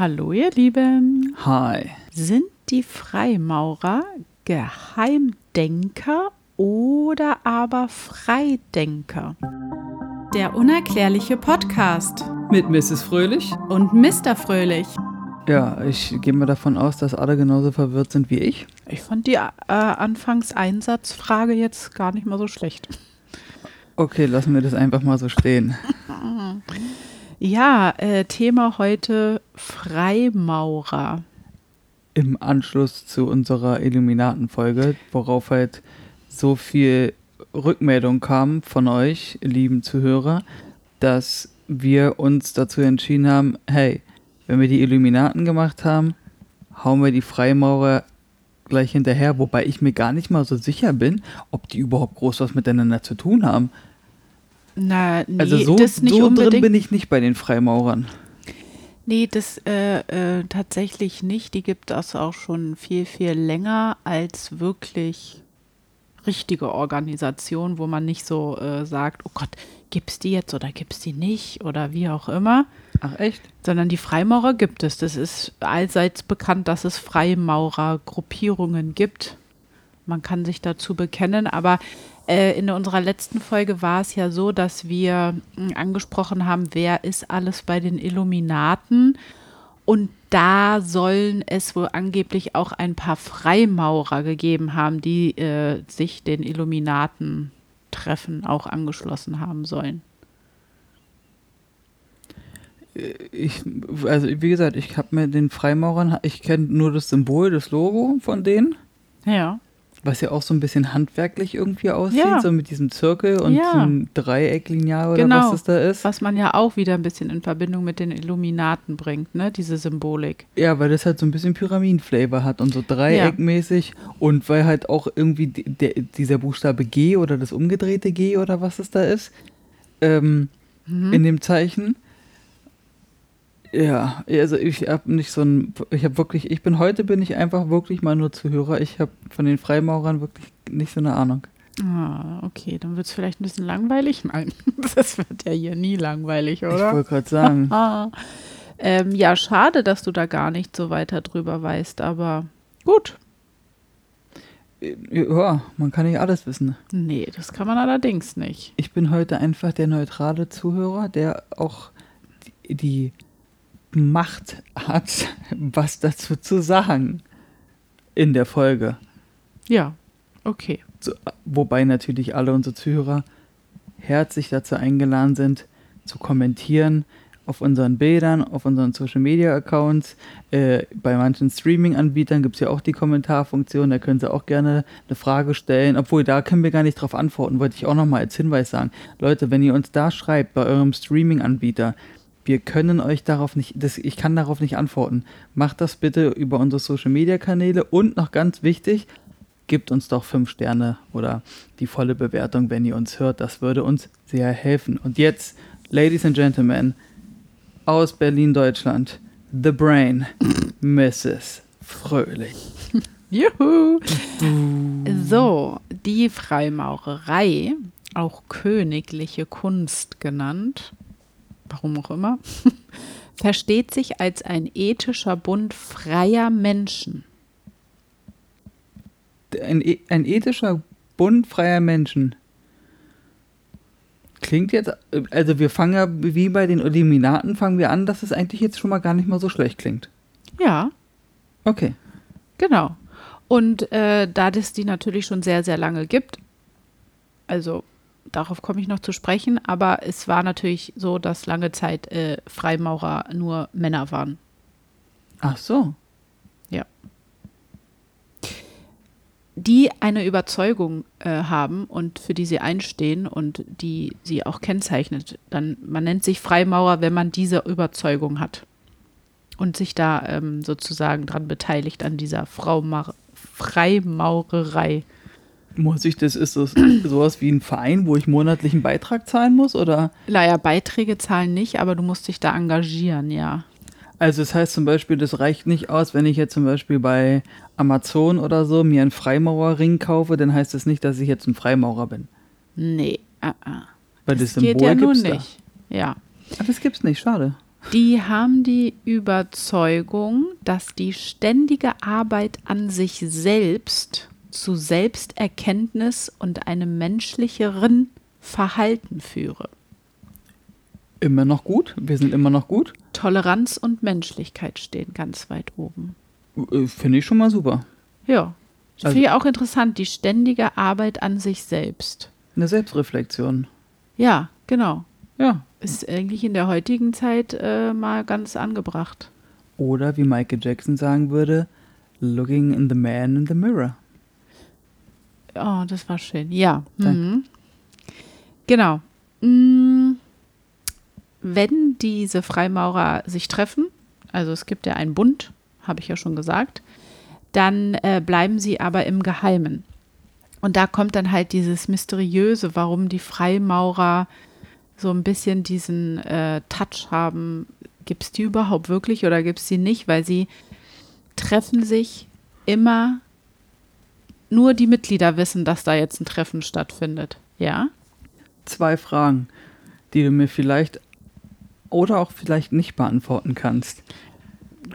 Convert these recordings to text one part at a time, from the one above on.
Hallo ihr Lieben. Hi. Sind die Freimaurer Geheimdenker oder aber Freidenker? Der unerklärliche Podcast Mit Mrs. Fröhlich? und Mr. Fröhlich. Ja, ich gehe mal davon aus, dass alle genauso verwirrt sind wie ich. Ich fand die äh, Anfangseinsatzfrage jetzt gar nicht mal so schlecht. Okay, lassen wir das einfach mal so stehen. Ja, äh, Thema heute Freimaurer. Im Anschluss zu unserer Illuminaten-Folge, worauf halt so viel Rückmeldung kam von euch, lieben Zuhörer, dass wir uns dazu entschieden haben, hey, wenn wir die Illuminaten gemacht haben, hauen wir die Freimaurer gleich hinterher, wobei ich mir gar nicht mal so sicher bin, ob die überhaupt groß was miteinander zu tun haben. Na, nee, Also so, das nicht so unbedingt. drin bin ich nicht bei den Freimaurern. Nee, das äh, äh, tatsächlich nicht. Die gibt es auch schon viel, viel länger als wirklich richtige Organisation, wo man nicht so äh, sagt, oh Gott, gibt's die jetzt oder gibt's die nicht oder wie auch immer, Ach echt? sondern die Freimaurer gibt es. Das ist allseits bekannt, dass es Freimaurergruppierungen gibt. Man kann sich dazu bekennen, aber in unserer letzten Folge war es ja so, dass wir mh, angesprochen haben, wer ist alles bei den Illuminaten. Und da sollen es wohl angeblich auch ein paar Freimaurer gegeben haben, die äh, sich den Illuminaten-Treffen auch angeschlossen haben sollen. Ich, also wie gesagt, ich habe mir den Freimaurern, ich kenne nur das Symbol, das Logo von denen, Ja. Was ja auch so ein bisschen handwerklich irgendwie aussieht, Ja. so mit diesem Zirkel und Ja. diesem Dreiecklineal oder Genau. was das da ist. Was man ja auch wieder ein bisschen in Verbindung mit den Illuminaten bringt, ne? Diese Symbolik. Ja, weil das halt so ein bisschen Pyramiden-Flavor hat und so dreieckmäßig und weil halt auch irgendwie der, dieser Buchstabe G oder das umgedrehte G oder was es da ist, ähm, Mhm. in dem Zeichen. Ja, also ich habe nicht so ein, ich habe wirklich, ich bin heute bin ich einfach wirklich mal nur Zuhörer. Ich habe von den Freimaurern wirklich nicht so eine Ahnung. Ah, okay, dann wird es vielleicht ein bisschen langweilig. Nein, das wird ja hier nie langweilig, Ich oder? wollte gerade sagen, Ah. Ähm, ja, schade, dass du da gar nicht so weiter drüber weißt, aber gut. ja, man kann nicht alles wissen. Nee, das kann man allerdings nicht. Ich bin heute einfach der neutrale Zuhörer, der auch die, die Macht hat, was dazu zu sagen in der Folge. Ja, okay. So, wobei natürlich alle unsere Zuhörer herzlich dazu eingeladen sind, zu kommentieren auf unseren Bildern, auf unseren Social Media Accounts. Äh, bei manchen Streaming-Anbietern gibt es ja auch die Kommentarfunktion, da können Sie auch gerne eine Frage stellen. Obwohl, da können wir gar nicht drauf antworten, wollte ich auch nochmal als Hinweis sagen. Leute, wenn ihr uns da schreibt, bei eurem Streaming-Anbieter, wir können euch darauf nicht, das, ich kann darauf nicht antworten. Macht das bitte über unsere Social Media Kanäle und noch ganz wichtig, gebt uns doch fünf Sterne oder die volle Bewertung, wenn ihr uns hört. Das würde uns sehr helfen. Und jetzt, Ladies and Gentlemen, aus Berlin, Deutschland, The Brain, Mrs. Fröhlich. Juhu! So, die Freimaurerei, auch königliche Kunst genannt, warum auch immer, versteht sich als ein ethischer Bund freier Menschen. Ein, e- ein ethischer Bund freier Menschen. Klingt jetzt, also wir fangen ja wie bei den Illuminaten, fangen wir an, dass es eigentlich jetzt schon mal gar nicht mal so schlecht klingt. Ja, Okay. genau. Und äh, da das die natürlich schon sehr, sehr lange gibt, also darauf komme ich noch zu sprechen, aber es war natürlich so, dass lange Zeit äh, Freimaurer nur Männer waren. Ach so. die eine Überzeugung äh, haben und für die sie einstehen und die sie auch kennzeichnet. Dann, man nennt sich Freimaurer, wenn man diese Überzeugung hat und sich da ähm, sozusagen dran beteiligt an dieser Fraumar Freimaurerei. Muss ich das, ist das sowas wie ein Verein, wo ich monatlichen Beitrag zahlen muss? Oder? Naja, Beiträge zahlen nicht, aber du musst dich da engagieren, ja. Also das heißt zum Beispiel, das reicht nicht aus, wenn ich jetzt zum Beispiel bei Amazon oder so mir einen Freimaurerring kaufe, dann heißt das nicht, dass ich jetzt ein Freimaurer bin. Nee, ah, ah. Weil das, das geht Symbol ja nun gibt's da. nicht. Ja. Ah, das gibt's nicht, schade. Die haben die Überzeugung, dass die ständige Arbeit an sich selbst zu Selbsterkenntnis und einem menschlicheren Verhalten führe. Immer noch gut. Wir sind immer noch gut. Toleranz und Menschlichkeit stehen ganz weit oben. Äh, Finde ich schon mal super. Ja. Das Also- finde ich auch interessant, die ständige Arbeit an sich selbst. Eine Selbstreflexion. Ja, genau. Ja. Ist eigentlich in der heutigen Zeit äh, mal ganz angebracht. Oder wie Michael Jackson sagen würde, looking in the man in the mirror. Oh, das war schön. Ja. Mhm. Genau. Mm, Wenn diese Freimaurer sich treffen, also es gibt ja einen Bund, habe ich ja schon gesagt, dann äh, bleiben sie aber im Geheimen. Und da kommt dann halt dieses Mysteriöse, warum die Freimaurer so ein bisschen diesen äh, Touch haben. Gibt es die überhaupt wirklich oder gibt es die nicht? Weil sie treffen sich immer nur die Mitglieder wissen, dass da jetzt ein Treffen stattfindet. Ja? Zwei Fragen, die du mir vielleicht oder auch vielleicht nicht beantworten kannst.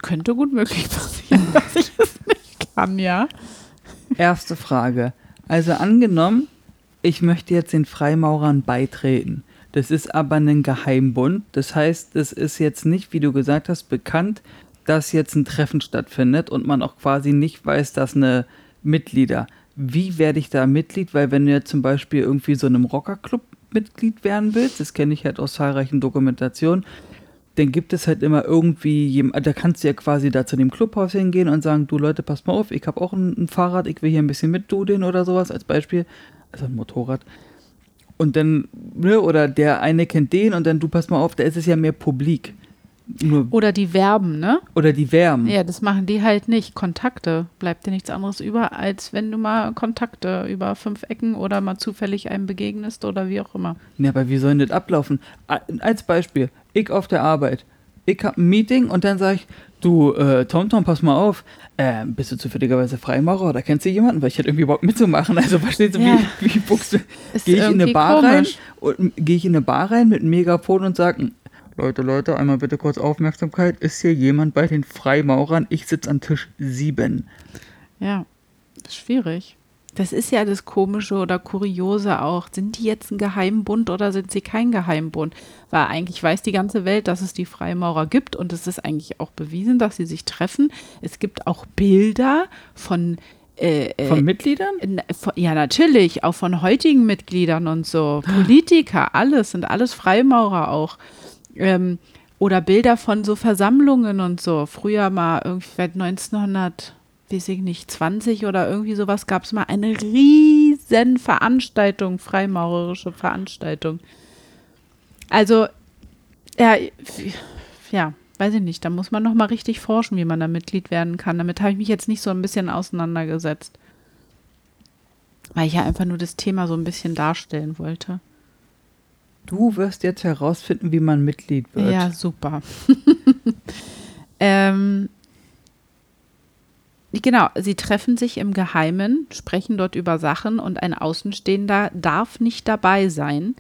Könnte gut möglich passieren, dass ich es nicht kann, ja. Erste Frage. Also angenommen, ich möchte jetzt den Freimaurern beitreten. Das ist aber ein Geheimbund. Das heißt, es ist jetzt nicht, wie du gesagt hast, bekannt, dass jetzt ein Treffen stattfindet und man auch quasi nicht weiß, dass eine Mitglieder. Wie werde ich da Mitglied? Weil wenn du jetzt zum Beispiel irgendwie so einem Rockerclub Mitglied werden willst, das kenne ich halt aus zahlreichen Dokumentationen, dann gibt es halt immer irgendwie jemand, da kannst du ja quasi da zu dem Clubhaus hingehen und sagen, du Leute, passt mal auf, ich habe auch ein, ein Fahrrad, ich will hier ein bisschen mitdudeln oder sowas als Beispiel, also ein Motorrad. Und dann, ne, oder der eine kennt den und dann du pass mal auf, da ist es ja mehr publik. Nur, Oder die werben, ne? oder die Wärmen. Ja, das machen die halt nicht. Kontakte. Bleibt dir nichts anderes über, als wenn du mal Kontakte über fünf Ecken oder mal zufällig einem begegnest oder wie auch immer. Ja, aber wie soll denn das ablaufen? Als Beispiel, ich auf der Arbeit. Ich habe ein Meeting und dann sage ich, du, äh, TomTom, pass mal auf, äh, bist du zufälligerweise Freimaurer oder kennst du jemanden? Weil ich hätte irgendwie Bock mitzumachen. Also verstehst du, Ja. wie, wie buchst du? Gehe ich in eine Bar komisch. rein und gehe ich in eine Bar rein mit einem Megafon und sage, Leute, Leute, einmal bitte kurz Aufmerksamkeit. Ist hier jemand bei den Freimaurern? Ich sitze an Tisch 7. Ja, das ist schwierig. Das ist ja das Komische oder Kuriose auch. Sind die jetzt ein Geheimbund oder sind sie kein Geheimbund? Weil eigentlich weiß die ganze Welt, dass es die Freimaurer gibt und es ist eigentlich auch bewiesen, dass sie sich treffen. Es gibt auch Bilder von, äh, äh, Von Mitgliedern? n- von- ja, natürlich, auch von heutigen Mitgliedern und so. Politiker, alles, sind alles Freimaurer auch. Ähm, oder Bilder von so Versammlungen und so. Früher mal irgendwie seit 1900, weiß ich nicht, 20 oder irgendwie sowas gab es mal eine riesen Veranstaltung, freimaurerische Veranstaltung. Also, ja, ja, weiß ich nicht, da muss man noch mal richtig forschen, wie man da Mitglied werden kann. Damit habe ich mich jetzt nicht so ein bisschen auseinandergesetzt. Weil ich ja einfach nur das Thema so ein bisschen darstellen wollte. Du wirst jetzt herausfinden, wie man Mitglied wird. Ja, super. ähm, genau, sie treffen sich im Geheimen, sprechen dort über Sachen und ein Außenstehender darf nicht dabei sein.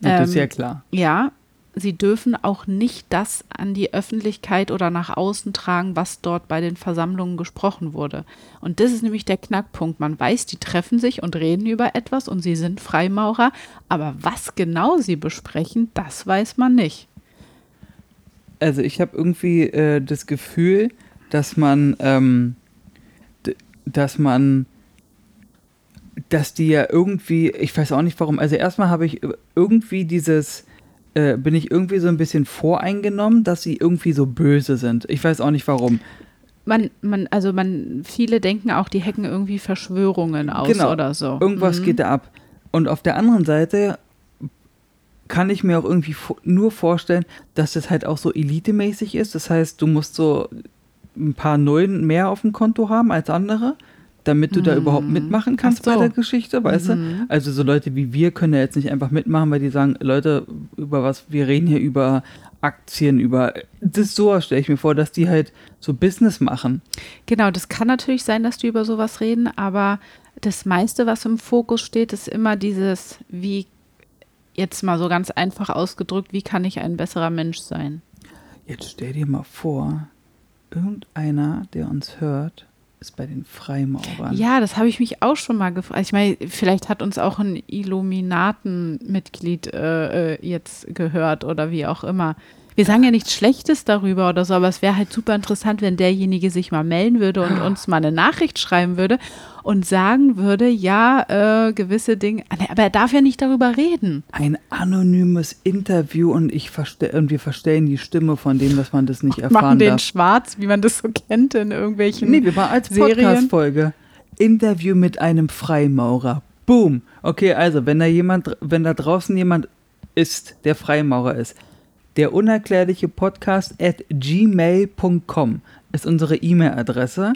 das ist ähm, ja klar. Ja, sie dürfen auch nicht das an die Öffentlichkeit oder nach außen tragen, was dort bei den Versammlungen gesprochen wurde. Und das ist nämlich der Knackpunkt. Man weiß, die treffen sich und reden über etwas und sie sind Freimaurer, aber was genau sie besprechen, das weiß man nicht. Also ich habe irgendwie äh, das Gefühl, dass man, ähm, dass man, dass die ja irgendwie, ich weiß auch nicht warum, also erstmal habe ich irgendwie dieses, äh, bin ich irgendwie so ein bisschen voreingenommen, dass sie irgendwie so böse sind. Ich weiß auch nicht warum. Man, man, also man, viele denken auch, die hacken irgendwie Verschwörungen aus Genau. oder so. Irgendwas Mhm. geht da ab. Und auf der anderen Seite kann ich mir auch irgendwie nur vorstellen, dass das halt auch so elitemäßig ist. Das heißt, du musst so ein paar Nullen mehr auf dem Konto haben als andere, damit du da überhaupt mitmachen kannst Mhm. So. bei der Geschichte, weißt Mhm. du? Also so Leute wie wir können ja jetzt nicht einfach mitmachen, weil die sagen, Leute, über was, wir reden hier über Aktien, über das so stelle ich mir vor, dass die halt so Business machen. Genau, das kann natürlich sein, dass die über sowas reden, aber das meiste, was im Fokus steht, ist immer dieses, wie jetzt mal so ganz einfach ausgedrückt, wie kann ich ein besserer Mensch sein? Jetzt stell dir mal vor, irgendeiner, der uns hört, ist bei den Freimaurern. Ja, das habe ich mich auch schon mal gefragt. Ich meine, vielleicht hat uns auch ein Illuminaten-Mitglied äh, äh, jetzt gehört oder wie auch immer. Wir sagen ja nichts Schlechtes darüber oder so, aber es wäre halt super interessant, wenn derjenige sich mal melden würde und uns mal eine Nachricht schreiben würde und sagen würde, ja, äh, gewisse Dinge, aber er darf ja nicht darüber reden. Ein anonymes Interview und ich und wir verstellen die Stimme von dem, dass man das nicht erfahren Machen den darf. schwarz, wie man das so kennt in irgendwelchen Nee, wir waren als. Podcast-Folge. Interview mit einem Freimaurer. Boom. Okay, also, wenn da jemand, wenn da draußen jemand ist, der Freimaurer ist, der unerklärliche Podcast at gmail.com ist unsere E-Mail-Adresse.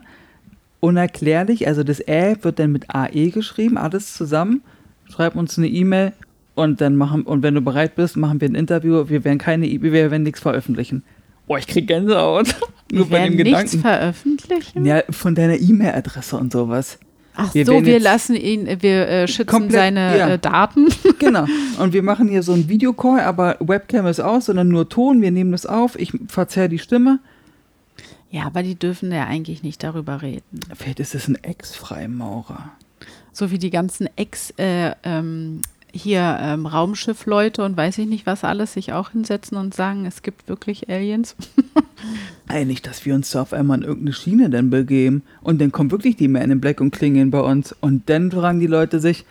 Unerklärlich, also das Ä wird dann mit AE geschrieben, alles zusammen. Schreib uns eine E-Mail und dann machen, und wenn du bereit bist, machen wir ein Interview. Wir werden keine, E- wir werden nichts veröffentlichen. Boah, ich krieg Gänsehaut. Nur Wir bei dem nichts Gedanken. veröffentlichen. Ja, von deiner E-Mail-Adresse und sowas. Ach Wir so, wir lassen ihn, wir äh, schützen Komplett, seine ja. äh, Daten. Genau. Und wir machen hier so einen Videocall, aber Webcam ist aus, sondern nur Ton. Wir nehmen das auf. Ich verzerre die Stimme. Ja, aber die dürfen ja eigentlich nicht darüber reden. Vielleicht ist es ein Ex-Freimaurer. So wie die ganzen Ex, äh, ähm, hier ähm, Raumschiffleute und weiß ich nicht was alles sich auch hinsetzen und sagen, es gibt wirklich Aliens. Ey, nicht, dass wir uns da auf einmal in irgendeine Schiene dann begeben. Und dann kommen wirklich die Men in Black und klingeln bei uns. Und dann fragen die Leute sich,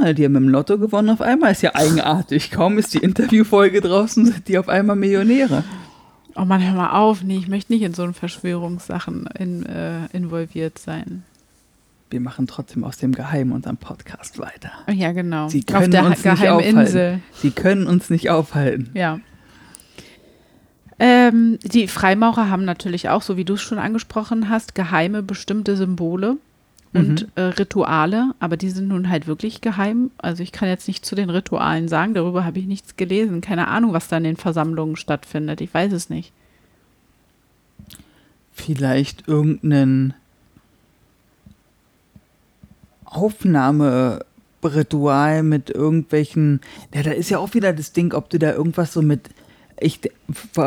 ah, die haben im Lotto gewonnen auf einmal. Ist ja eigenartig. Kaum ist die Interviewfolge draußen, sind die auf einmal Millionäre. Oh man, hör mal auf. Nee, ich möchte nicht in so einen Verschwörungssachen in, äh, involviert sein. Wir machen trotzdem aus dem Geheim unseren Podcast weiter. Ja, genau. Sie Auf können der uns nicht geheimen aufhalten. Insel. Sie können uns nicht aufhalten. Ja. Ähm, die Freimaurer haben natürlich auch, so wie du es schon angesprochen hast, geheime bestimmte Symbole und äh, Rituale, aber die sind nun halt wirklich geheim. Also ich kann jetzt nicht zu den Ritualen sagen, darüber habe ich nichts gelesen. Keine Ahnung, was da in den Versammlungen stattfindet. Ich weiß es nicht. vielleicht irgendein Aufnahmeritual mit irgendwelchen. Ja, da ist ja auch wieder das Ding, ob du da irgendwas so mit. Ich,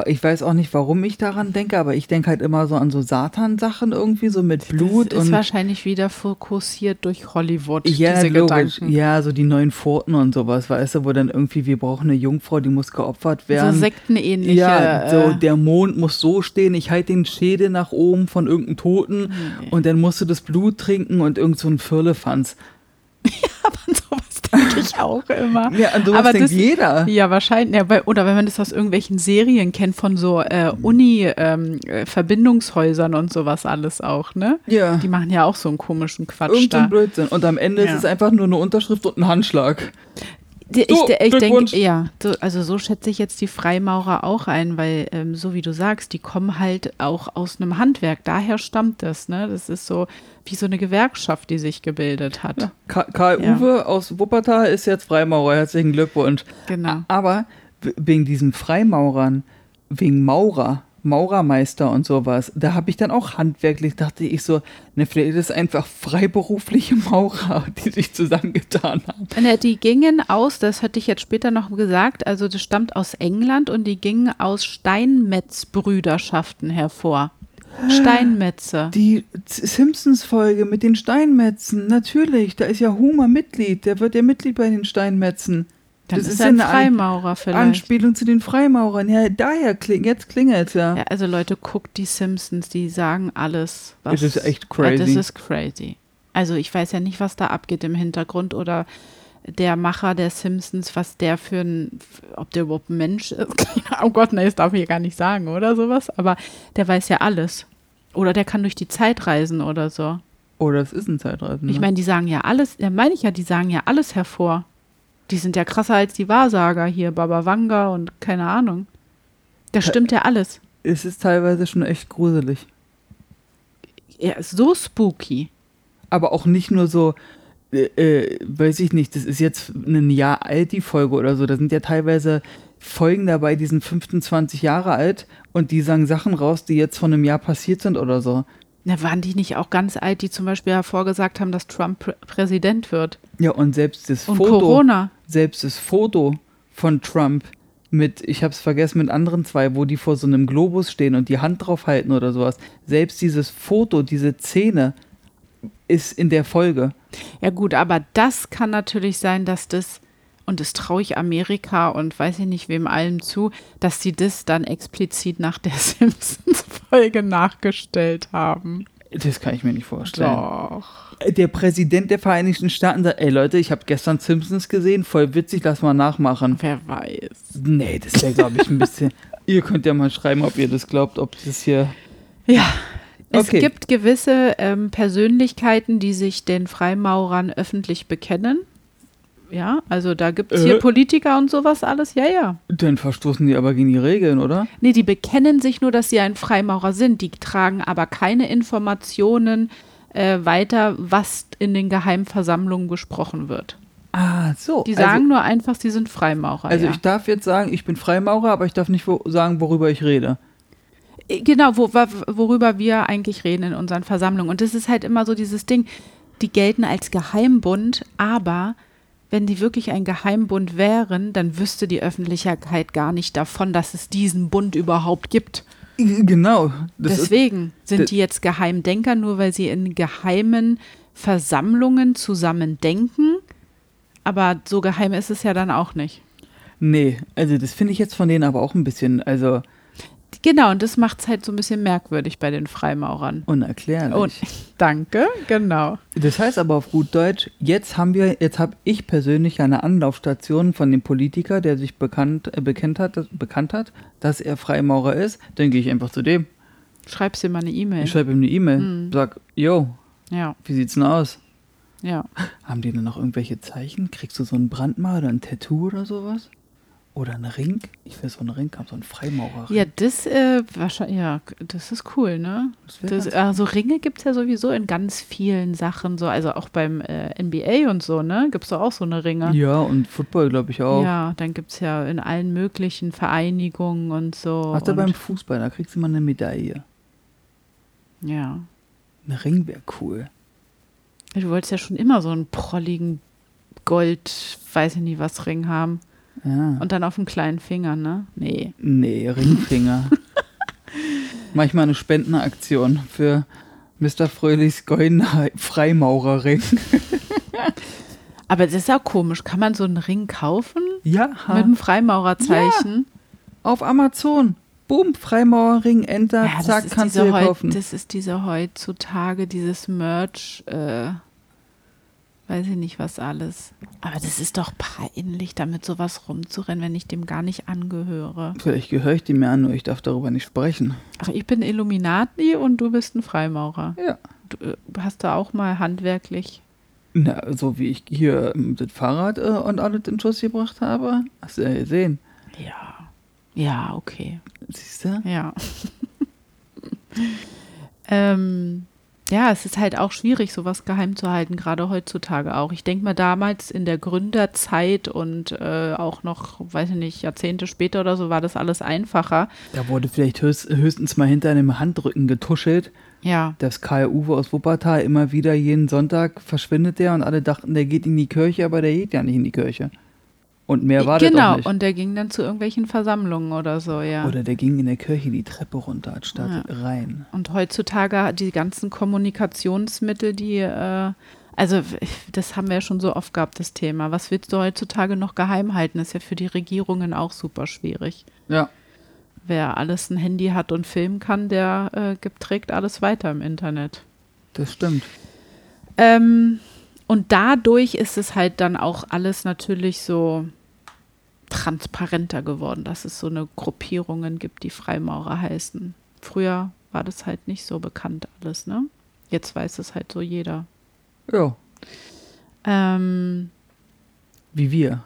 ich weiß auch nicht, warum ich daran denke, aber ich denke halt immer so an so Satan-Sachen irgendwie, so mit Blut das ist und. wahrscheinlich wieder fokussiert durch Hollywood, Ja, diese logisch. Gedanken. Ja, so die neuen Pforten und sowas, weißt du, wo dann irgendwie, wir brauchen eine Jungfrau, die muss geopfert werden. So sektenähnliche. Ja, so äh, der Mond muss so stehen, ich halte den Schädel nach oben von irgendeinem Toten Nee. und dann musst du das Blut trinken und irgend so ein Firlefanz. an sowas denke ich auch immer. Ja, an sowas Aber denkt das- jeder. Ja, wahrscheinlich. Ja, bei, oder wenn man das aus irgendwelchen Serien kennt, von so äh, Uni-Verbindungshäusern und sowas alles auch, ne? Ja, Die machen ja auch so einen komischen Quatsch irgend so ein da. Blödsinn. Und am Ende Ja. ist es einfach nur eine Unterschrift und ein Handschlag. Ich, So, ich denke, Glückwunsch. ja, so, also so schätze ich jetzt die Freimaurer auch ein, weil, ähm, so wie du sagst, die kommen halt auch aus einem Handwerk. Daher stammt das, ne? Das ist so wie so eine Gewerkschaft, die sich gebildet hat. Ja. Ka- Karl Ja. Uwe aus Wuppertal ist jetzt Freimaurer. Herzlichen Glückwunsch. Genau. Aber wegen diesen Freimaurern, wegen Maurer, Maurermeister und sowas, da habe ich dann auch handwerklich, dachte ich so, ne, vielleicht ist es einfach freiberufliche Maurer, die sich zusammengetan haben. Ne, die gingen aus, das hatte ich jetzt später noch gesagt, also das stammt aus England und die gingen aus Steinmetzbrüderschaften hervor. Steinmetze. Die Simpsons-Folge mit den Steinmetzen, natürlich, da ist ja Homer Mitglied, der wird ja Mitglied bei den Steinmetzen. Dann das ist ist er ja ein Freimaurer vielleicht. Anspielung zu den Freimaurern. Ja, daher klingt, jetzt klingelt ja. Ja, also Leute, guckt die Simpsons, die sagen alles. Was, Es ist echt crazy. das ist crazy. Also ich weiß ja nicht, was da abgeht im Hintergrund oder der Macher der Simpsons, was der für ein, ob der überhaupt ein Mensch ist. Oh Gott, nein, das darf ich ja gar nicht sagen oder sowas. Aber der weiß ja alles. Oder der kann durch die Zeit reisen oder so. Oh, das ist ein Zeitreisen. Ich ne? meine, die sagen ja alles, ja meine ich ja, die sagen ja alles hervor. Die sind ja krasser als die Wahrsager hier, Baba Vanga und keine Ahnung. Das stimmt ja alles. es ist teilweise schon echt gruselig. Er ist so spooky. aber auch nicht nur so, äh, äh, weiß ich nicht, das ist jetzt ein Jahr alt, die Folge oder so. Da sind ja teilweise Folgen dabei, die sind 25 Jahre alt und die sagen Sachen raus, die jetzt von einem Jahr passiert sind oder so. Na, waren die nicht auch ganz alt, die zum Beispiel hervorgesagt haben, dass Trump Prä Präsident wird? Ja, und selbst das Und Foto, Corona. selbst das Foto von Trump mit, ich habe es vergessen, mit anderen zwei, wo die vor so einem Globus stehen und die Hand drauf halten oder sowas. Selbst dieses Foto, diese Szene ist in der Folge. Ja gut, aber das kann natürlich sein, dass das, und das traue ich Amerika und weiß ich nicht wem allem zu, dass sie das dann explizit nach der Simpsons-Folge nachgestellt haben. Das kann ich mir nicht vorstellen. Doch. Der Präsident der Vereinigten Staaten sagt, ey Leute, ich habe gestern Simpsons gesehen, voll witzig, lass mal nachmachen. Wer weiß. Nee, das wäre, glaube ich, ein bisschen. ihr könnt ja mal schreiben, ob ihr das glaubt, ob das hier. Ja. Es Okay. gibt gewisse ähm, Persönlichkeiten, die sich den Freimaurern öffentlich bekennen. Ja, also da gibt es Äh. hier Politiker und sowas alles. Ja, ja. Dann verstoßen die aber gegen die Regeln, oder? Nee, die bekennen sich nur, dass sie ein Freimaurer sind. Die tragen aber keine Informationen äh, weiter, was in den Geheimversammlungen besprochen wird. Ah, so. Die also, sagen nur einfach, sie sind Freimaurer. Also ja. ich darf jetzt sagen, ich bin Freimaurer, aber ich darf nicht wo sagen, worüber ich rede. Äh, Genau, wo, worüber wir eigentlich reden in unseren Versammlungen. Und das ist halt immer so dieses Ding, die gelten als Geheimbund, aber wenn die wirklich ein Geheimbund wären, dann wüsste die Öffentlichkeit gar nicht davon, dass es diesen Bund überhaupt gibt. Genau. Das ist, Deswegen sind die jetzt Geheimdenker, nur weil sie in geheimen Versammlungen zusammen denken. Aber so geheim ist es ja dann auch nicht. nee, also das finde ich jetzt von denen aber auch ein bisschen, also Genau, und das macht es halt so ein bisschen merkwürdig bei den Freimaurern. unerklärlich. Und danke, genau. Das heißt aber auf gut Deutsch, jetzt haben wir, jetzt habe ich persönlich eine Anlaufstation von dem Politiker, der sich bekannt, äh, bekannt, hat, bekannt hat, dass er Freimaurer ist. Dann gehe ich einfach zu dem. Schreibst dir mal eine E-Mail. Ich schreibe ihm eine E-Mail, Mhm. sag, yo, Ja, wie sieht's denn aus? ja. Haben die denn noch irgendwelche Zeichen? Kriegst du so ein Brandmal oder ein Tattoo oder sowas? Oder einen Ring? Ich will so einen Ring haben, so einen Freimaurerring. Ja, das, äh, wahrscheinlich, ja, das ist cool, ne? Das also Ringe gibt es ja sowieso in ganz vielen Sachen, so, also auch beim äh, NBA und so, ne? Gibt es doch auch so eine Ringe. ja, und Football glaube ich auch. Ja, dann gibt es ja in allen möglichen Vereinigungen und so. Und, beim Fußball, da kriegst du mal eine Medaille. ja. Ein Ring wäre cool. Du wolltest ja schon immer so einen prolligen Gold, weiß ich nicht was, Ring haben. Ja. Und dann auf dem kleinen Finger, ne? Nee. Nee, Ringfinger. Manchmal eine Spendenaktion für Mr. Fröhlichs goldener Freimaurerring. Aber das ist auch komisch. Kann man so einen Ring kaufen? Ja, Mit einem Freimaurerzeichen? auf Amazon. Boom, Freimaurerring, Enter, Ja, das zack, ist kannst du kaufen. Das ist diese heutzutage, dieses Merch, äh, weiß ich nicht was alles. Aber das ist doch peinlich, damit sowas rumzurennen, wenn ich dem gar nicht angehöre. Vielleicht gehöre ich dem ja an, nur ich darf darüber nicht sprechen. Ach, ich bin Illuminati und du bist ein Freimaurer. Ja. Du äh, hast da auch mal handwerklich. Na, so wie ich hier ähm, das Fahrrad äh, und alles in Schuss gebracht habe, hast du ja gesehen. Ja. Ja, okay. Siehst du? Ja. ähm, ja, es ist halt auch schwierig, sowas geheim zu halten, gerade heutzutage auch. Ich denke mal, damals in der Gründerzeit und äh, auch noch, weiß ich nicht, Jahrzehnte später oder so, war das alles einfacher. Da wurde vielleicht höchst, höchstens mal hinter einem Handrücken getuschelt. Ja, Das Karl Uwe aus Wuppertal immer wieder jeden Sonntag verschwindet der und alle dachten, der geht in die Kirche, aber der geht ja nicht in die Kirche. Und mehr war das genau. auch nicht. Und der ging dann zu irgendwelchen Versammlungen oder so, ja. Oder der ging in der Kirche die Treppe runter statt Ja. rein. Und heutzutage die ganzen Kommunikationsmittel, die, äh, also das haben wir ja schon so oft gehabt, das Thema. Was willst du heutzutage noch geheim halten? Ist ja für die Regierungen auch super schwierig. Ja. Wer alles ein Handy hat und filmen kann, der äh, gibt, trägt alles weiter im Internet. Das stimmt. Ähm, und dadurch ist es halt dann auch alles natürlich so transparenter geworden, dass es so eine Gruppierungen gibt, die Freimaurer heißen. Früher war das halt nicht so bekannt alles, ne? Jetzt weiß es halt so jeder. Ja, Ähm, wie wir.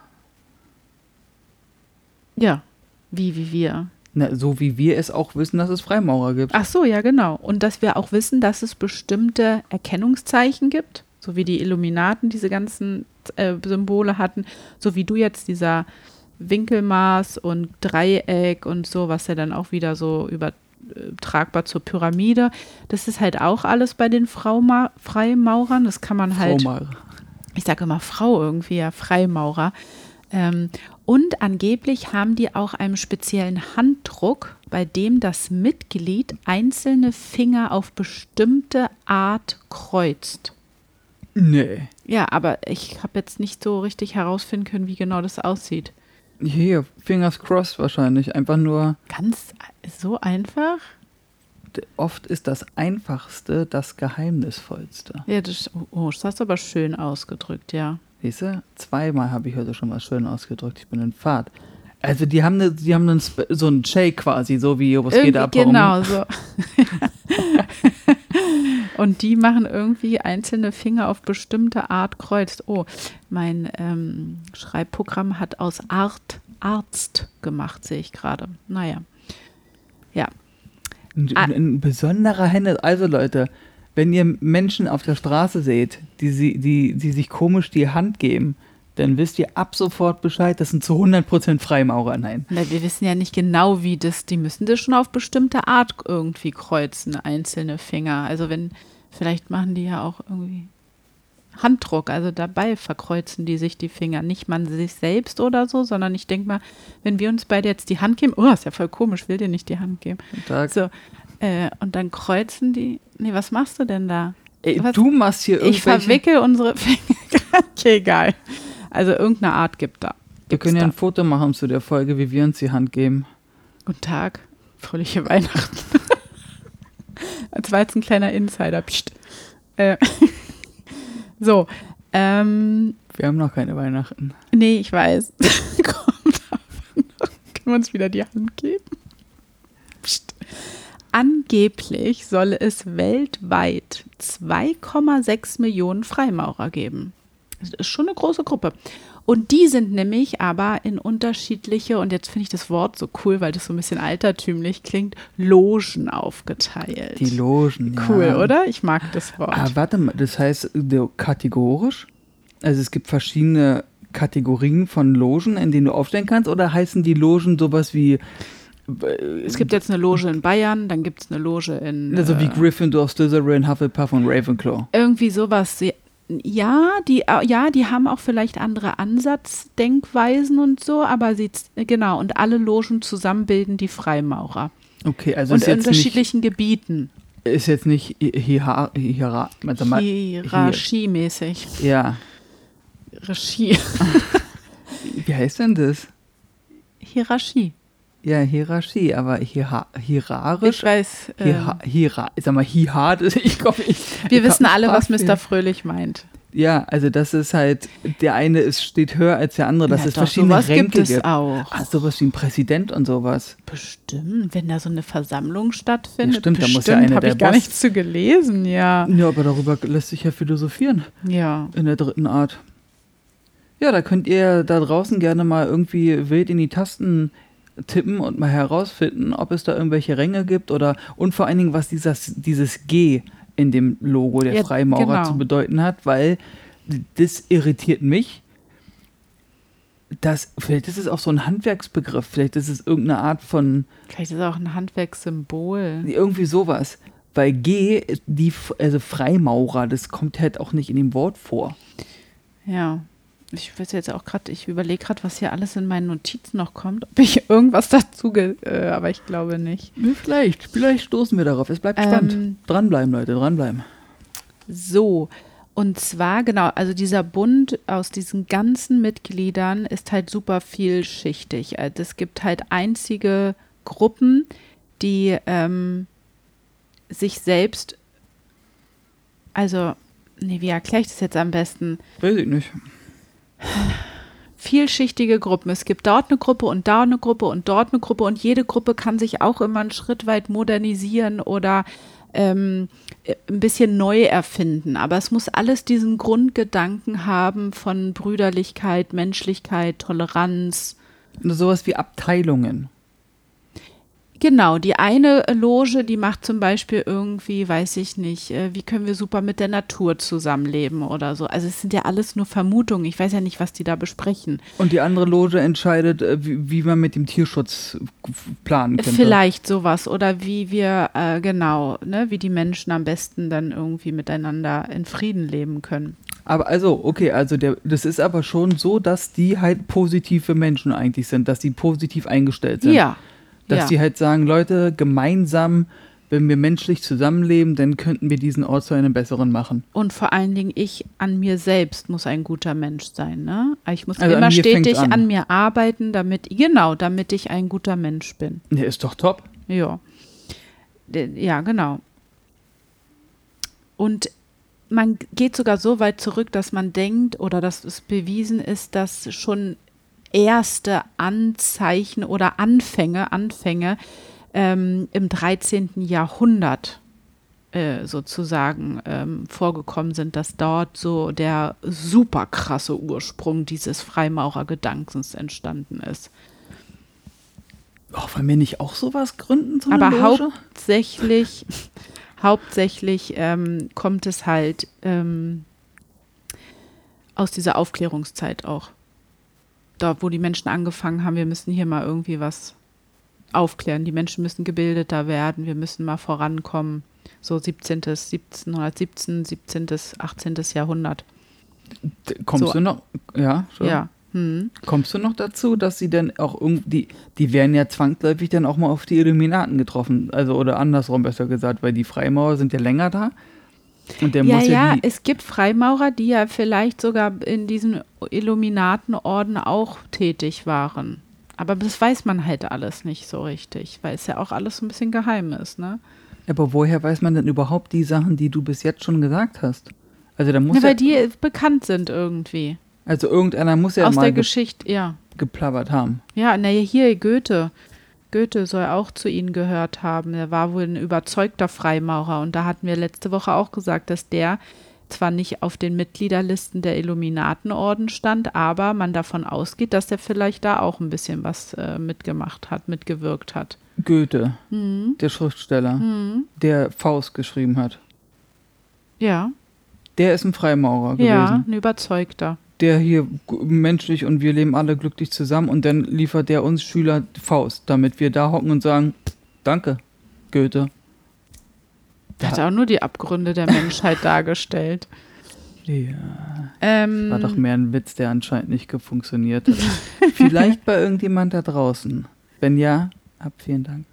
ja, wie, wie wir. Na, so wie wir es auch wissen, dass es Freimaurer gibt. Ach so, ja, genau. Und dass wir auch wissen, dass es bestimmte Erkennungszeichen gibt, so wie die Illuminaten diese ganzen äh, Symbole hatten, so wie du jetzt dieser Winkelmaß und Dreieck und so, was ja dann auch wieder so übertragbar zur Pyramide. Das ist halt auch alles bei den Frauma Freimaurern. Das kann man halt Fraumaurer. ich sage immer Frau irgendwie, ja, Freimaurer. Ähm, Und angeblich haben die auch einen speziellen Handdruck, bei dem das Mitglied einzelne Finger auf bestimmte Art kreuzt. Nee. Ja, aber ich habe jetzt nicht so richtig herausfinden können, wie genau das aussieht. Hier, Fingers crossed wahrscheinlich. Einfach nur, Ganz so einfach? oft ist das Einfachste das Geheimnisvollste. Ja, das, oh, das hast du aber schön ausgedrückt, ja. Siehst du? Zweimal habe ich heute schon was schön ausgedrückt. Ich bin in Fahrt. Also die haben, eine, die haben einen, so einen Shake quasi, so wie was geht ab? Genau so. Und die machen irgendwie einzelne Finger auf bestimmte Art kreuzt. Oh, mein ähm, Schreibprogramm hat aus Art Arzt gemacht, sehe ich gerade. Naja. Ja. Ein, Ah. ein besonderer Hände. Also Leute, wenn ihr Menschen auf der Straße seht, die, sie, die, die sich komisch die Hand geben, dann wisst ihr ab sofort Bescheid, das sind zu 100% Freimaurer. Nein. Na, wir wissen ja nicht genau, wie das, die müssen das schon auf bestimmte Art irgendwie kreuzen, einzelne Finger. Also wenn, vielleicht machen die ja auch irgendwie Handdruck, also dabei verkreuzen die sich die Finger. Nicht man sich selbst oder so, sondern ich denke mal, wenn wir uns beide jetzt die Hand geben, oh, ist ja voll komisch, will dir nicht die Hand geben. Guten Tag. So, äh, und dann kreuzen die, nee, was machst du denn da? Ey, was- du machst hier Ich irgendwelche... verwickel unsere Finger. okay, egal. Also irgendeine Art gibt da. Wir können ja ein Foto machen zu der Folge, wie wir uns die Hand geben. Guten Tag, fröhliche Weihnachten. Als war jetzt ein kleiner Insider. Psst. Äh, so, ähm, Wir haben noch keine Weihnachten. nee, ich weiß. Kommt aber noch. Können wir uns wieder die Hand geben? Psst. Angeblich soll es weltweit 2,6 Millionen Freimaurer geben. Das ist schon eine große Gruppe. Und die sind nämlich aber in unterschiedliche, und jetzt finde ich das Wort so cool, weil das so ein bisschen altertümlich klingt, Logen aufgeteilt. Die Logen, Cool, ja. oder? Ich mag das Wort. Ah, warte mal, das heißt kategorisch? Also es gibt verschiedene Kategorien von Logen, in denen du aufstellen kannst, oder heißen die Logen sowas wie, äh, es gibt jetzt eine Loge in Bayern, dann gibt es eine Loge in. also wie äh, Gryffindor, Slytherin, Hufflepuff und Ravenclaw? irgendwie sowas. Ja, die, äh, ja, die haben auch vielleicht andere Ansatzdenkweisen und so, aber sie, genau, und alle Logen zusammen bilden die Freimaurer. Okay, also und ist in jetzt, nicht, unterschiedlichen Gebieten. ist jetzt nicht hier, mal, Hierarchiemäßig. ja, Regie. wie heißt denn das? Hierarchie. Ja, Hierarchie, aber hier, hierarisch, Ich weiß. Ähm, hira, sag mal, hihard ich glaube, ich. wir ich wissen hab alle, was. Mr. Fröhlich meint. Ja, also das ist halt, der eine ist, steht höher als der andere, dass Ja, es doch, verschiedene sowas Ränke gibt es gibt. auch. Ah, sowas wie ein Präsident und sowas. Bestimmt, wenn da so eine Versammlung stattfindet. Ja, stimmt, da bestimmt, muss ja einer habe der ich gar Boss- nichts zu gelesen, ja. Ja, aber darüber lässt sich ja philosophieren Ja. in der dritten Art. Ja, da könnt ihr da draußen gerne mal irgendwie wild in die Tasten tippen und mal herausfinden, ob es da irgendwelche Ränge gibt oder und vor allen Dingen, was dieses, dieses G in dem Logo der Ja, Freimaurer genau. zu bedeuten hat, weil das irritiert mich. Das, vielleicht ist es auch so ein Handwerksbegriff, vielleicht ist es irgendeine Art von Vielleicht ist es auch ein Handwerkssymbol. irgendwie sowas. Weil G, die, also Freimaurer, das kommt halt auch nicht in dem Wort vor. Ja. Ich weiß jetzt auch gerade, ich überlege gerade, was hier alles in meinen Notizen noch kommt, ob ich irgendwas dazu, ge äh, aber ich glaube nicht. Vielleicht, vielleicht stoßen wir darauf. Es bleibt Ähm, spannend. Dranbleiben, Leute, dranbleiben. So, und zwar, genau, also dieser Bund aus diesen ganzen Mitgliedern ist halt super vielschichtig. Also es gibt halt einzige Gruppen, die ähm, sich selbst, also, nee, wie erkläre ich das jetzt am besten? Weiß ich nicht. Vielschichtige Gruppen. Es gibt dort eine Gruppe und da eine Gruppe und dort eine Gruppe und jede Gruppe kann sich auch immer einen Schritt weit modernisieren oder ähm, äh, ein bisschen neu erfinden. Aber es muss alles diesen Grundgedanken haben von Brüderlichkeit, Menschlichkeit, Toleranz. Sowas wie Abteilungen. Genau, die eine Loge, die macht zum Beispiel irgendwie, weiß ich nicht, äh, wie können wir super mit der Natur zusammenleben oder so. Also es sind ja alles nur Vermutungen. Ich weiß ja nicht, was die da besprechen. Und die andere Loge entscheidet, äh, wie, wie man mit dem Tierschutz planen könnte. Vielleicht sowas oder wie wir, äh, genau, ne, wie die Menschen am besten dann irgendwie miteinander in Frieden leben können. Aber also, okay, also der, das ist aber schon so, dass die halt positive Menschen eigentlich sind, dass die positiv eingestellt sind. Ja. Dass ja. die halt sagen, Leute, gemeinsam, wenn wir menschlich zusammenleben, dann könnten wir diesen Ort zu einem besseren machen. Und vor allen Dingen ich an mir selbst muss ein guter Mensch sein. Ne? Ich muss Also immer stetig an. an. mir arbeiten, damit, genau, damit ich ein guter Mensch bin. Der ist doch top. Ja. Ja, genau. Und man geht sogar so weit zurück, dass man denkt oder dass es bewiesen ist, dass schon erste Anzeichen oder Anfänge, Anfänge ähm, im 13. Jahrhundert äh, sozusagen ähm, vorgekommen sind, dass dort so der super krasse Ursprung dieses Freimaurergedankens entstanden ist. Oh, wollen wir nicht auch sowas gründen? So Aber Loge? hauptsächlich, hauptsächlich ähm, kommt es halt ähm, aus dieser Aufklärungszeit auch. Da, wo die Menschen angefangen haben, wir müssen hier mal irgendwie was aufklären. Die Menschen müssen gebildeter werden, wir müssen mal vorankommen. So 17., 1717, 17., 18. Jahrhundert. Kommst so- du noch? Ja, schon. Ja. Hm. Kommst du noch dazu, dass sie dann auch irgendwie, die werden ja zwangsläufig dann auch mal auf die Illuminaten getroffen, also oder andersrum besser gesagt, weil die Freimaurer sind ja länger da. Und der Ja, muss ja, ja, es gibt Freimaurer, die ja vielleicht sogar in diesen Illuminatenorden auch tätig waren. Aber das weiß man halt alles nicht so richtig, weil es ja auch alles so ein bisschen geheim ist, ne? aber woher weiß man denn überhaupt die Sachen, die du bis jetzt schon gesagt hast? Also da muss Ja, ja, weil die bekannt sind irgendwie. also irgendeiner muss ja Aus mal der ge Geschichte, ja. geplappert haben. Ja, naja, hier Goethe. Goethe soll auch zu ihnen gehört haben. Er war wohl ein überzeugter Freimaurer. Und da hatten wir letzte Woche auch gesagt, dass der zwar nicht auf den Mitgliederlisten der Illuminatenorden stand, aber man davon ausgeht, dass er vielleicht da auch ein bisschen was äh, mitgemacht hat, mitgewirkt hat. Goethe, Mhm. der Schriftsteller, der Faust geschrieben hat. Ja, Der ist ein Freimaurer gewesen. ja, ein überzeugter. Der hier menschlich und wir leben alle glücklich zusammen und dann liefert der uns Schüler Faust, damit wir da hocken und sagen, danke, Goethe. Der hat auch nur die Abgründe der Menschheit dargestellt. Ja, Ähm, war doch mehr ein Witz, der anscheinend nicht funktioniert hat. Vielleicht bei irgendjemand da draußen. Wenn ja, ab vielen Dank.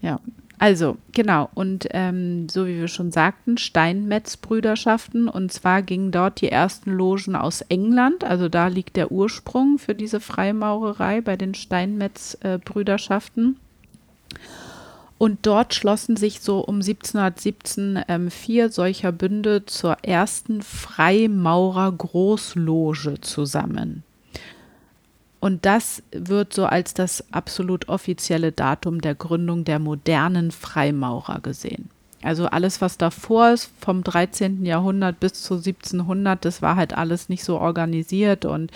Ja, also genau. Und ähm, so wie wir schon sagten, Steinmetz-Brüderschaften. Und zwar gingen dort die ersten Logen aus England. Also da liegt der Ursprung für diese Freimaurerei bei den Steinmetz-Brüderschaften. Und dort schlossen sich so um 1717 ähm, vier solcher Bünde zur ersten Freimaurer-Großloge zusammen. Und das wird so als das absolut offizielle Datum der Gründung der modernen Freimaurer gesehen. Also alles, was davor ist, vom 13. Jahrhundert bis zu 1700, das war halt alles nicht so organisiert und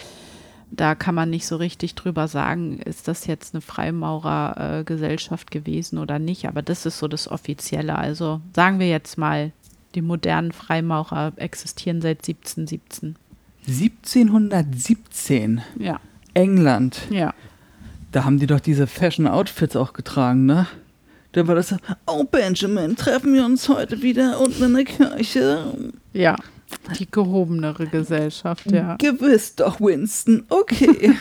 da kann man nicht so richtig drüber sagen, ist das jetzt eine Freimaurergesellschaft gewesen oder nicht. Aber das ist so das Offizielle. Also sagen wir jetzt mal, die modernen Freimaurer existieren seit 1717. 1717, Ja, England. ja. Da haben die doch diese Fashion-Outfits auch getragen, ne? Da war das so, oh Benjamin, treffen wir uns heute wieder unten in der Kirche? Ja, die gehobenere Gesellschaft, ja. Gewiss doch, Winston, okay.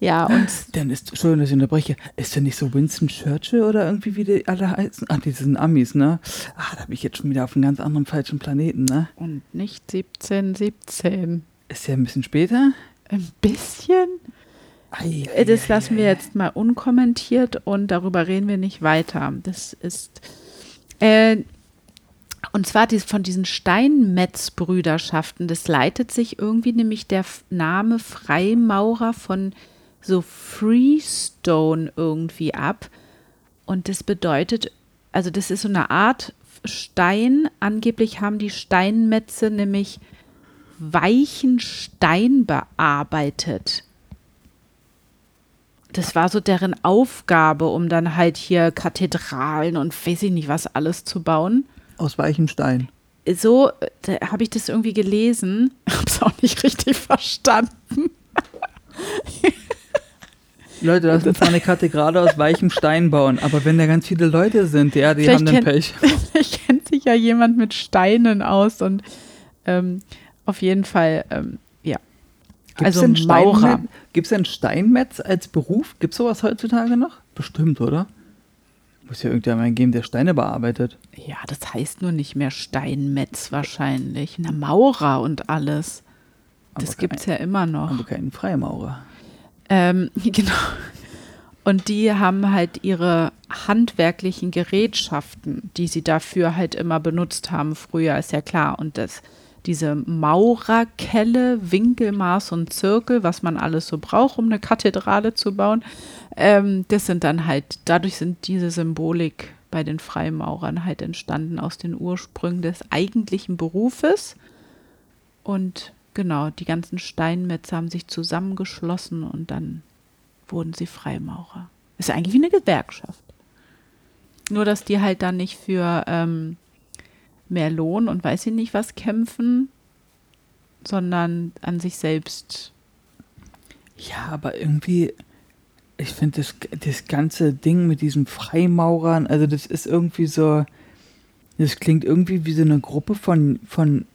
Ja, und Dann ist, schön, dass ich unterbreche, ist denn nicht so Winston Churchill oder irgendwie wie die alle heißen? Ach, die sind Amis, ne? Ah, da bin ich jetzt schon wieder auf einem ganz anderen falschen Planeten, ne? Und nicht 1717. Ist ja ein bisschen später? Ein bisschen? Ei, Äh, Das lassen wir jetzt mal unkommentiert und darüber reden wir nicht weiter. Das ist. Äh, und zwar dies, von diesen Steinmetz-Brüderschaften. Das leitet sich irgendwie nämlich der Name Freimaurer von so Freestone irgendwie ab. Und das bedeutet, also das ist so eine Art Stein. Angeblich haben die Steinmetze nämlich weichen Stein bearbeitet. Das war so deren Aufgabe, um dann halt hier Kathedralen und weiß ich nicht was alles zu bauen. Aus weichem Stein. So habe ich das irgendwie gelesen, habe es auch nicht richtig verstanden. Leute, lass uns mal eine Kathedrale aus weichem Stein bauen. Aber wenn da ganz viele Leute sind, ja, die Vielleicht haben dann kennt- Pech. Vielleicht kennt sich ja jemand mit Steinen aus und ähm, auf jeden Fall, ähm, ja. Gibt's also denn Maurer. Steinmetz, gibt's denn Steinmetz als Beruf? Gibt es sowas heutzutage noch? Bestimmt, oder? Muss ja irgendjemand geben, der Steine bearbeitet. Ja, das heißt nur nicht mehr Steinmetz wahrscheinlich. Na, Maurer und alles. Das Aber gibt's ja immer noch. Aber keinen Freimaurer. Ähm, genau. Und die haben halt ihre handwerklichen Gerätschaften, die sie dafür halt immer benutzt haben, früher, ist ja klar. Und das, diese Maurerkelle, Winkelmaß und Zirkel, was man alles so braucht, um eine Kathedrale zu bauen, ähm, das sind dann halt, dadurch sind diese Symbolik bei den Freimaurern halt entstanden aus den Ursprüngen des eigentlichen Berufes. Und genau, die ganzen Steinmetze haben sich zusammengeschlossen und dann wurden sie Freimaurer. Ist eigentlich wie eine Gewerkschaft. Nur, dass die halt dann nicht für ähm, mehr Lohn und weiß ich nicht was kämpfen, sondern an sich selbst. Ja, aber irgendwie, ich finde das, das ganze Ding mit diesen Freimaurern, also das ist irgendwie so, das klingt irgendwie wie so eine Gruppe von, von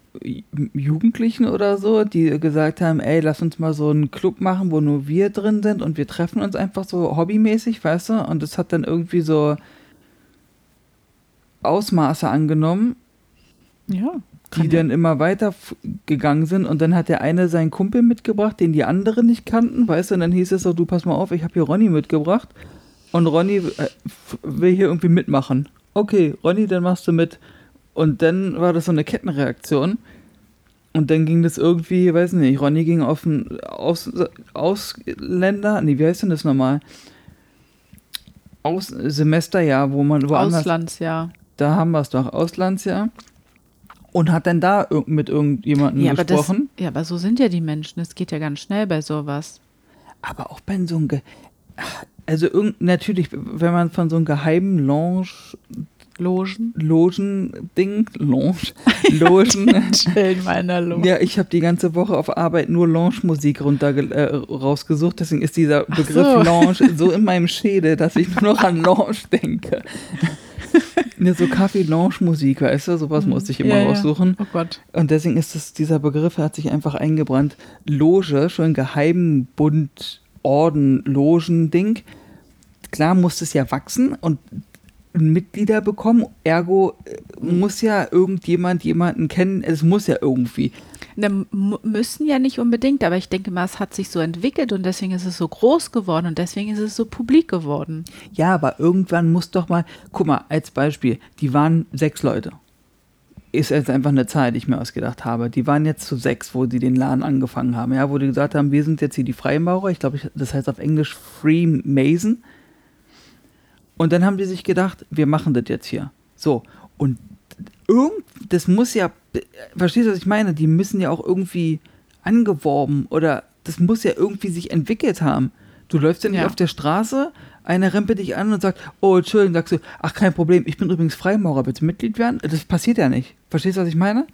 Jugendlichen oder so, die gesagt haben, ey, lass uns mal so einen Club machen, wo nur wir drin sind und wir treffen uns einfach so hobbymäßig, weißt du? Und das hat dann irgendwie so Ausmaße angenommen, Ja. die dann immer weiter gegangen sind und dann hat der eine seinen Kumpel mitgebracht, den die anderen nicht kannten, weißt du, und dann hieß es so, du pass mal auf, ich habe hier Ronny mitgebracht und Ronny äh, will hier irgendwie mitmachen. Okay, Ronny, dann machst du mit. Und dann war das so eine Kettenreaktion und dann ging das irgendwie, weiß nicht, Ronny ging auf ein Aus, Ausländer, nee, wie heißt denn das nochmal? Aus Semesterjahr, wo man woanders Auslandsjahr. da haben wir es doch, Auslandsjahr. Und hat dann da mit irgendjemandem Ja aber, das, gesprochen. ja, aber so sind ja die Menschen. Es geht ja ganz schnell bei sowas. Aber auch bei so einem, Ge also natürlich, wenn man von so einem geheimen Lounge, Logen. Logen-Ding, Lounge, Logen, Chillen meiner Loge. ja, ich habe die ganze Woche auf Arbeit nur Lounge-Musik runter äh, rausgesucht, deswegen ist dieser Begriff so. Lounge so in meinem Schädel, dass ich nur noch an Lounge denke. Ja, so Kaffee-Lounge-Musik, weißt du, sowas musste ich immer Ja, ja. raussuchen. Oh Gott. Und deswegen ist es, dieser Begriff hat sich einfach eingebrannt. Loge, schon Geheimbund, Orden, Logen-Ding. Klar muss es ja wachsen und Mitglieder bekommen, ergo äh, muss ja irgendjemand jemanden kennen, es muss ja irgendwie. Ne, müssen ja nicht unbedingt, aber ich denke mal, es hat sich so entwickelt und deswegen ist es so groß geworden und deswegen ist es so publik geworden. Ja, aber irgendwann muss doch mal, guck mal, als Beispiel, die waren sechs Leute. Ist jetzt einfach eine Zahl, die ich mir ausgedacht habe. Die waren jetzt zu sechs, wo die den Laden angefangen haben. Ja, wo die gesagt haben, wir sind jetzt hier die Freimaurer. Ich glaube, das heißt auf Englisch Freemason. Und dann haben die sich gedacht, wir machen das jetzt hier. So. Und irgend, das muss ja, verstehst du, was ich meine? Die müssen ja auch irgendwie angeworben oder das muss ja irgendwie sich entwickelt haben. Du läufst ja nicht Ja. auf der Straße, einer rempelt dich an und sagt, oh, Entschuldigung, sagst du, ach, kein Problem, ich bin übrigens Freimaurer, willst du Mitglied werden? Das passiert ja nicht. Verstehst du, was ich meine?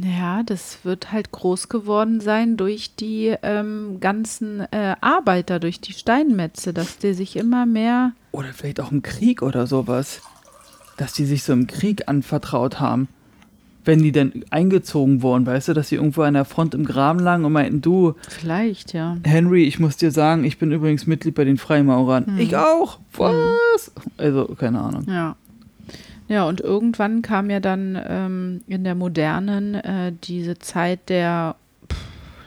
Ja, das wird halt groß geworden sein durch die ähm, ganzen äh, Arbeiter, durch die Steinmetze, dass die sich immer mehr. Oder vielleicht auch im Krieg oder sowas. Dass die sich so im Krieg anvertraut haben. Wenn die dann eingezogen wurden, weißt du, dass sie irgendwo an der Front im Graben lagen und meinten, du, Vielleicht, ja. Henry, ich muss dir sagen, ich bin übrigens Mitglied bei den Freimaurern. Hm. Ich auch. Was? Also, keine Ahnung. Ja. Ja, und irgendwann kam ja dann ähm, in der modernen äh, diese Zeit der, pff,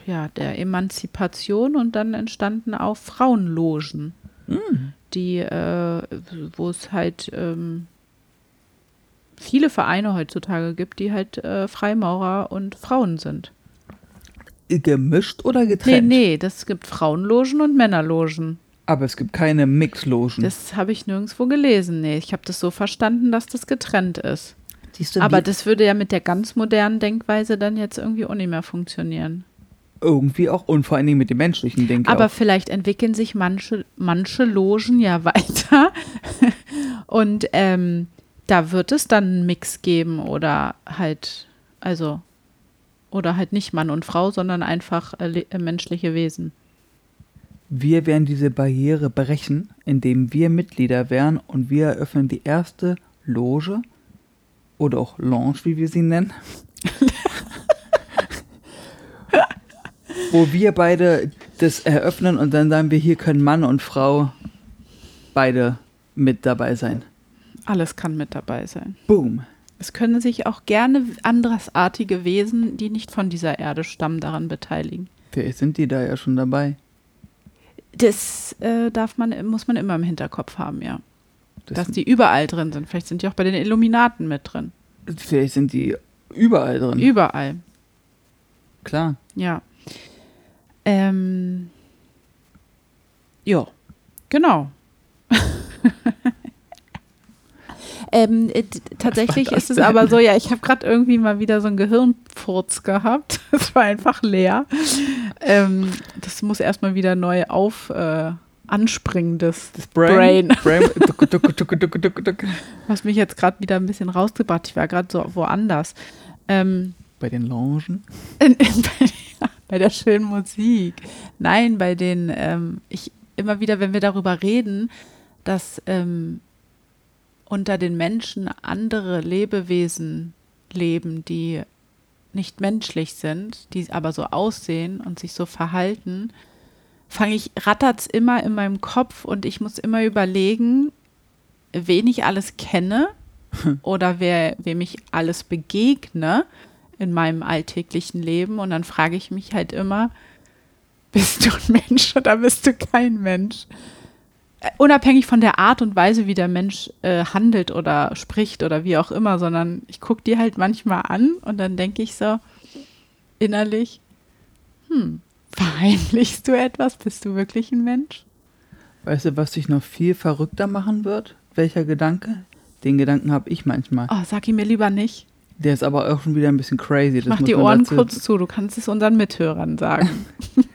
ja, der Emanzipation und dann entstanden auch Frauenlogen, Hm. die, äh, wo es halt ähm, viele Vereine heutzutage gibt, die halt äh, Freimaurer und Frauen sind. Gemischt oder Nee, getrennt? nee, das gibt Frauenlogen und Männerlogen. Aber es gibt keine Mixlogen. Das habe ich nirgendwo gelesen. Nee, ich habe das so verstanden, dass das getrennt ist. Siehst du, Aber das würde ja mit der ganz modernen Denkweise dann jetzt irgendwie auch nicht mehr funktionieren. irgendwie auch und vor allen Dingen mit dem menschlichen Denken. Aber auch. vielleicht entwickeln sich manche, manche Logen ja weiter. Und ähm, da wird es dann einen Mix geben oder halt, also, oder halt nicht Mann und Frau, sondern einfach äh, äh, menschliche Wesen. Wir werden diese Barriere brechen, indem wir Mitglieder werden und wir eröffnen die erste Loge oder auch Lounge, wie wir sie nennen. Wo wir beide das eröffnen und dann sagen wir, hier können Mann und Frau beide mit dabei sein. Alles kann mit dabei sein. Boom. Es können sich auch gerne andersartige Wesen, die nicht von dieser Erde stammen, daran beteiligen. Vielleicht sind die da ja schon dabei. Das äh, darf man, muss man immer im Hinterkopf haben, ja. Das Dass die überall drin sind. Vielleicht sind die auch bei den Illuminaten mit drin. vielleicht sind die überall drin. Überall, Klar. ja. Ähm, ja, genau. ähm, äh, tatsächlich das ist es denn? aber so, ja, ich habe gerade irgendwie mal wieder so einen Gehirnfurz gehabt. Es war einfach leer. Ähm, das muss erstmal wieder neu auf äh, anspringen, das, Das Brain. Brain. Was mich jetzt gerade wieder ein bisschen rausgebracht. Ich war gerade so woanders. Ähm, Bei den Loungen. ja, bei der schönen Musik. Nein, bei den, ähm, ich immer wieder, wenn wir darüber reden, dass ähm, unter den Menschen andere Lebewesen leben, die nicht menschlich sind, die aber so aussehen und sich so verhalten, fange ich, rattert's immer in meinem Kopf und ich muss immer überlegen, wen ich alles kenne oder wer, wem ich alles begegne in meinem alltäglichen Leben. Und dann frage ich mich halt immer, bist du ein Mensch oder bist du kein Mensch? Unabhängig von der Art und Weise, wie der Mensch äh, handelt oder spricht oder wie auch immer, sondern ich gucke dir halt manchmal an und dann denke ich so innerlich, hm, verheimlichst du etwas? Bist du wirklich ein Mensch? Weißt du, was dich noch viel verrückter machen wird? Welcher Gedanke? Den Gedanken habe ich manchmal. Oh, sag ihn mir lieber nicht. Der ist aber auch schon wieder ein bisschen crazy. Ich mach die Ohren kurz zu, du kannst es unseren Mithörern sagen.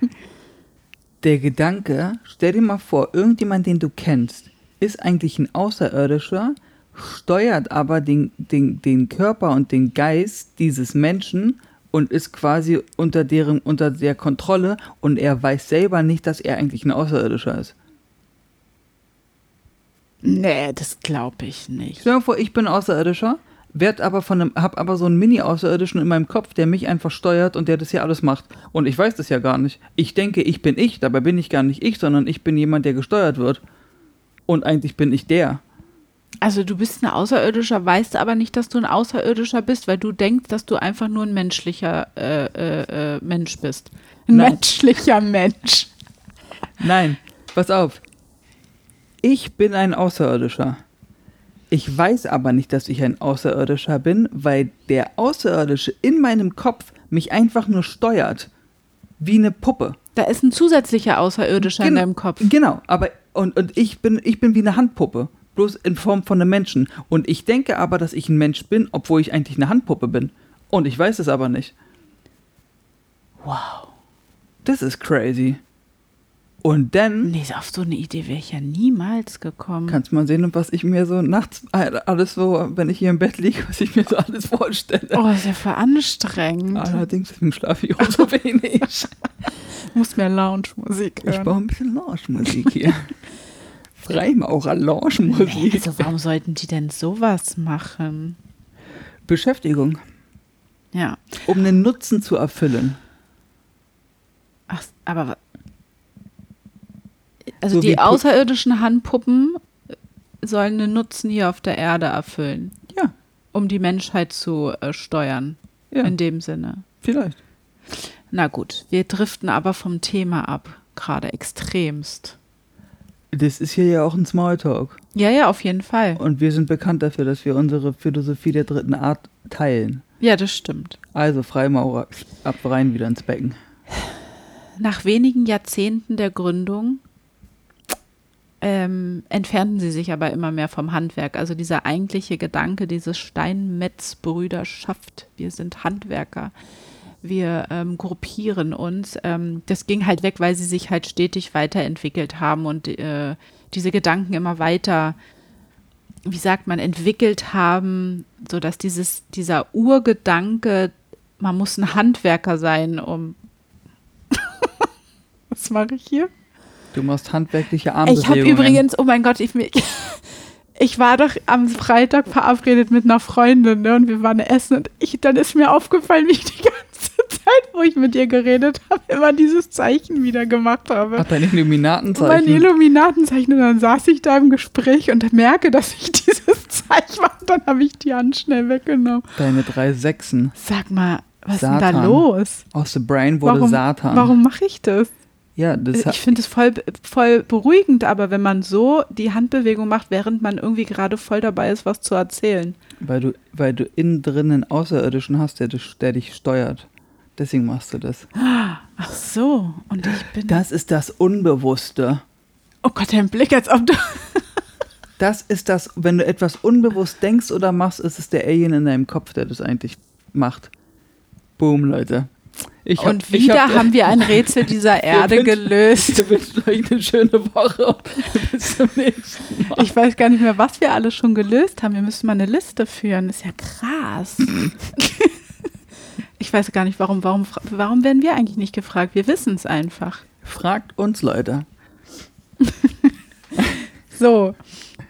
Der Gedanke, stell dir mal vor, irgendjemand, den du kennst, ist eigentlich ein Außerirdischer, steuert aber den, den, den Körper und den Geist dieses Menschen und ist quasi unter deren, unter der Kontrolle und er weiß selber nicht, dass er eigentlich ein Außerirdischer ist. nee, das glaube ich nicht. Stell dir mal vor, ich bin Außerirdischer, werd aber von einem, hab aber so einen Mini-Außerirdischen in meinem Kopf, der mich einfach steuert und der das hier alles macht. Und ich weiß das ja gar nicht. Ich denke, ich bin ich, dabei bin ich gar nicht ich, sondern ich bin jemand, der gesteuert wird. Und eigentlich bin ich der. Also du bist ein Außerirdischer, weißt aber nicht, dass du ein Außerirdischer bist, weil du denkst, dass du einfach nur ein menschlicher äh, äh, äh, Mensch bist. Ein Nein. menschlicher Mensch. Nein, pass auf. Ich bin ein Außerirdischer. Ich weiß aber nicht, dass ich ein Außerirdischer bin, weil der Außerirdische in meinem Kopf mich einfach nur steuert. Wie eine Puppe. Da ist ein zusätzlicher Außerirdischer in Genau. deinem Kopf. Genau, aber und, und ich bin ich bin wie eine Handpuppe, bloß in Form von einem Menschen und ich denke aber, dass ich ein Mensch bin, obwohl ich eigentlich eine Handpuppe bin und ich weiß es aber nicht. Wow. Das ist crazy. Und dann Nee, auf so eine Idee wäre ich ja niemals gekommen. kannst mal sehen, was ich mir so nachts alles so, wenn ich hier im Bett liege, was ich mir so alles vorstelle. oh, ist ja für anstrengend. Allerdings deswegen schlafe ich auch so wenig. Muss mehr Lounge-Musik Ich hören. brauche ein bisschen Lounge-Musik hier. Freimaurer-Lounge-Musik. Also warum sollten die denn sowas machen? Beschäftigung, Ja. um einen Nutzen zu erfüllen. Ach, aber wa- also So die außerirdischen Handpuppen sollen einen Nutzen hier auf der Erde erfüllen, Ja, um die Menschheit zu äh, steuern. ja, In dem Sinne. vielleicht. Na gut, wir driften aber vom Thema ab, gerade extremst. Das ist hier ja auch ein Smalltalk. Ja, ja, auf jeden Fall. Und wir sind bekannt dafür, dass wir unsere Philosophie der dritten Art teilen. Ja, das stimmt. Also Freimaurer, ab rein wieder ins Becken. Nach wenigen Jahrzehnten der Gründung ähm, entfernten sie sich aber immer mehr vom Handwerk. Also dieser eigentliche Gedanke, diese Steinmetz-Brüderschaft, wir sind Handwerker, wir ähm, gruppieren uns, ähm, das ging halt weg, weil sie sich halt stetig weiterentwickelt haben und äh, diese Gedanken immer weiter, wie sagt man, entwickelt haben, sodass dieses, dieser Urgedanke, man muss ein Handwerker sein, um Was mache ich hier? Du machst handwerkliche Ich habe Armbewegungen. übrigens, oh mein Gott, ich, ich war doch am Freitag verabredet mit einer Freundin ne, und wir waren essen und ich, dann ist mir aufgefallen, wie ich die ganze Zeit, wo ich mit ihr geredet habe, immer dieses Zeichen wieder gemacht habe. Ach, dein Illuminatenzeichen. Mein Illuminatenzeichen und dann saß ich da im Gespräch und merke, dass ich dieses Zeichen mache. Dann habe ich die Hand schnell weggenommen. Deine drei Sechsen. Sag mal, was Satan. ist denn da los? Aus The Brain wurde Warum, Satan. warum mache ich das? Ja, das Ich finde es voll, voll beruhigend, aber wenn man so die Handbewegung macht, während man irgendwie gerade voll dabei ist, was zu erzählen. weil du, weil du innen drin einen Außerirdischen hast, der, dich- der dich steuert. Deswegen machst du das. Ach so, und ich bin. Das ist das Unbewusste. oh Gott, dein Blick, als ob du. Das ist das, wenn du etwas unbewusst denkst oder machst, ist es der Alien in deinem Kopf, der das eigentlich macht. Boom, Leute. Hab- und wieder hab- haben wir ein Rätsel dieser Erde wünschen- gelöst. Ich wünsche euch eine schöne Woche. Bis zum nächsten Mal. Ich weiß gar nicht mehr, was wir alle schon gelöst haben. Wir müssen mal eine Liste führen. Das ist ja krass. ich weiß gar nicht, warum, warum, warum werden wir eigentlich nicht gefragt? Wir wissen es einfach. Fragt uns, Leute. So,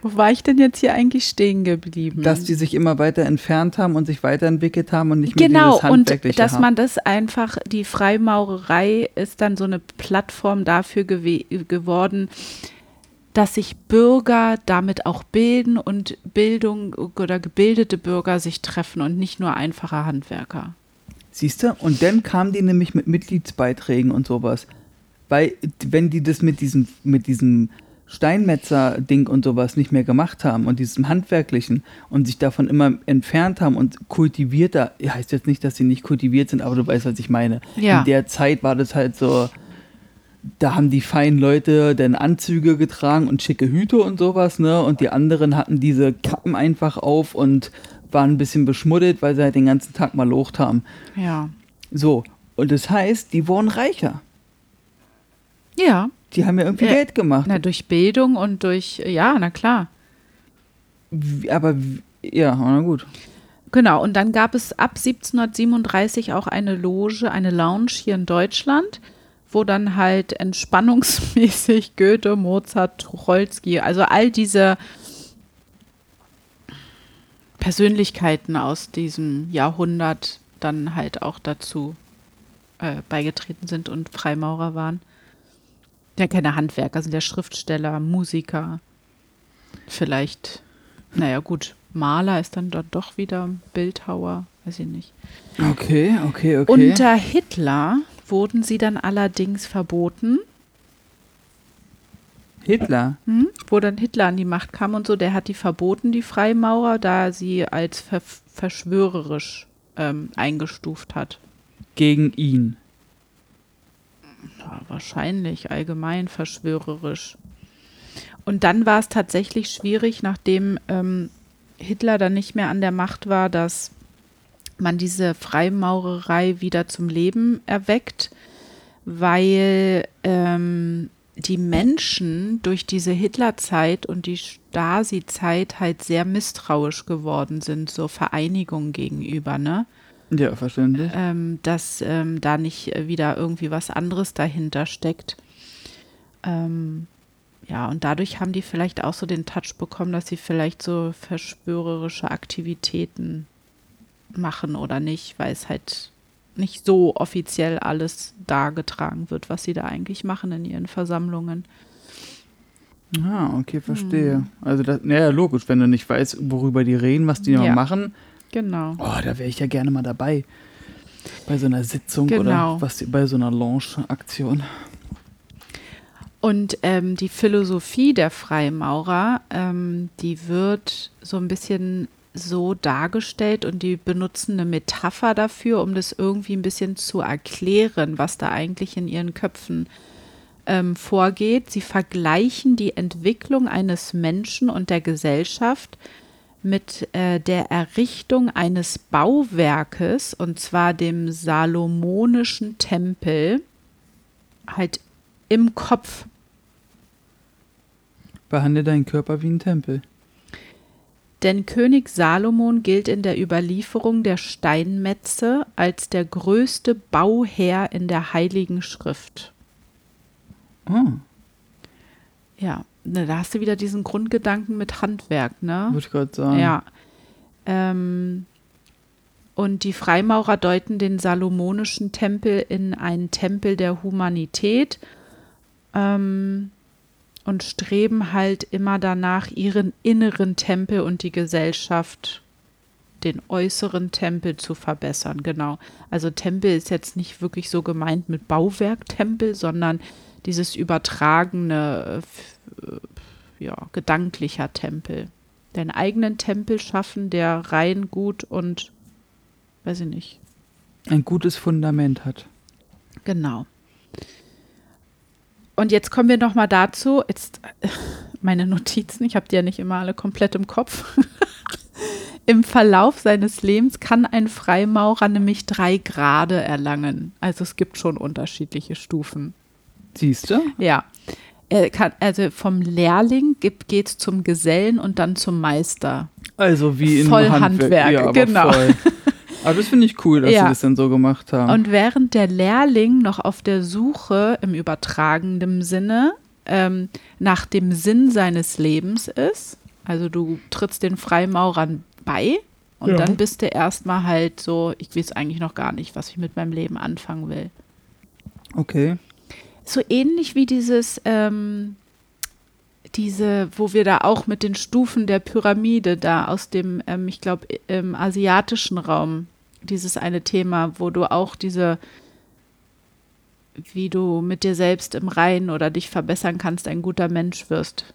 wo war ich denn jetzt hier eigentlich stehen geblieben? Dass die sich immer weiter entfernt haben und sich weiterentwickelt haben und nicht mehr Genau, dieses und Handwerkliche dass haben. man das einfach, die Freimaurerei ist dann so eine Plattform dafür gewe geworden, dass sich Bürger damit auch bilden und Bildung oder gebildete Bürger sich treffen und nicht nur einfache Handwerker. Siehst du? Und dann kamen die nämlich mit Mitgliedsbeiträgen und sowas. Weil, wenn die das mit diesem, mit diesem Steinmetzer-Ding und sowas nicht mehr gemacht haben und diesem Handwerklichen und sich davon immer entfernt haben und kultivierter, heißt jetzt nicht, dass sie nicht kultiviert sind, aber du weißt, was ich meine. Ja. In der Zeit war das halt so, da haben die feinen Leute dann Anzüge getragen und schicke Hüte und sowas, ne? Und die anderen hatten diese Kappen einfach auf und waren ein bisschen beschmuddelt, weil sie halt den ganzen Tag mal locht haben. Ja. So, und das heißt, die wurden reicher. Ja, Die haben ja irgendwie Ja. Geld gemacht. na, durch Bildung und durch, ja, na klar. Aber ja, na gut. Genau, und dann gab es ab 1737 auch eine Loge, eine Lounge hier in Deutschland, wo dann halt entspannungsmäßig Goethe, Mozart, Tucholsky, also all diese Persönlichkeiten aus diesem Jahrhundert dann halt auch dazu äh, beigetreten sind und Freimaurer waren. Ja, keine Handwerker, sind ja Schriftsteller, Musiker, vielleicht, naja gut, Maler ist dann dort doch wieder Bildhauer, weiß ich nicht. Okay, okay, okay. Unter Hitler wurden sie dann allerdings verboten, Hitler. hm? wo dann Hitler an die Macht kam und so, der hat die verboten, die Freimaurer, da sie als ver verschwörerisch ähm, eingestuft hat. Gegen ihn. Ja, wahrscheinlich allgemein verschwörerisch. Und dann war es tatsächlich schwierig, nachdem ähm, Hitler dann nicht mehr an der Macht war, dass man diese Freimaurerei wieder zum Leben erweckt, weil ähm, die Menschen durch diese Hitlerzeit und die Stasi-Zeit halt sehr misstrauisch geworden sind, so Vereinigungen gegenüber, ne? Ja, verständlich. ähm, dass ähm, da nicht äh, wieder irgendwie was anderes dahinter steckt. Ähm, ja, und dadurch haben die vielleicht auch so den Touch bekommen, dass sie vielleicht so verschwörerische Aktivitäten machen oder nicht, weil es halt nicht so offiziell alles dargetragen wird, was sie da eigentlich machen in ihren Versammlungen. Ah, okay, verstehe. Hm. Also, das, naja, logisch, wenn du nicht weißt, worüber die reden, was die noch Ja. machen. Genau. Oh, da wäre ich ja gerne mal dabei. Bei so einer Sitzung Genau. oder was bei so einer Launch-Aktion. Und ähm, die Philosophie der Freimaurer, ähm, die wird so ein bisschen so dargestellt und die benutzen eine Metapher dafür, um das irgendwie ein bisschen zu erklären, was da eigentlich in ihren Köpfen ähm, vorgeht. Sie vergleichen die Entwicklung eines Menschen und der Gesellschaft mit äh, der Errichtung eines Bauwerkes, und zwar dem Salomonischen Tempel, halt im Kopf. Behandle deinen Körper wie ein Tempel. Denn König Salomon gilt in der Überlieferung der Steinmetze als der größte Bauherr in der Heiligen Schrift. Oh. Ja, ne, da hast du wieder diesen Grundgedanken mit Handwerk, ne? Würde ich gerade sagen. Ja. Ähm, und die Freimaurer deuten den salomonischen Tempel in einen Tempel der Humanität ähm, und streben halt immer danach, ihren inneren Tempel und die Gesellschaft, den äußeren Tempel zu verbessern. Genau. Also Tempel ist jetzt nicht wirklich so gemeint mit Bauwerktempel, sondern dieses übertragene, äh, ja, gedanklicher Tempel. Deinen eigenen Tempel schaffen, der rein, gut und, weiß ich nicht. Ein gutes Fundament hat. Genau. Und jetzt kommen wir noch mal dazu. Jetzt meine Notizen, ich habe die ja nicht immer alle komplett im Kopf. Im Verlauf seines Lebens kann ein Freimaurer nämlich drei Grade erlangen. Also es gibt schon unterschiedliche Stufen. Siehst du? Ja. Er kann, also vom Lehrling geht es zum Gesellen und dann zum Meister. Also wie in Voll Handwerk. Handwerk, ja, genau. Voll. Aber das finde ich cool, dass Ja. sie das dann so gemacht haben. Und während der Lehrling noch auf der Suche im übertragenen Sinne ähm, nach dem Sinn seines Lebens ist, also du trittst den Freimaurern bei und Ja. dann bist du erstmal halt so, ich weiß eigentlich noch gar nicht, was ich mit meinem Leben anfangen will. okay. So ähnlich wie dieses, ähm, diese, wo wir da auch mit den Stufen der Pyramide da aus dem, ähm, ich glaube, im asiatischen Raum, dieses eine Thema, wo du auch diese, wie du mit dir selbst im Reinen oder dich verbessern kannst, ein guter Mensch wirst.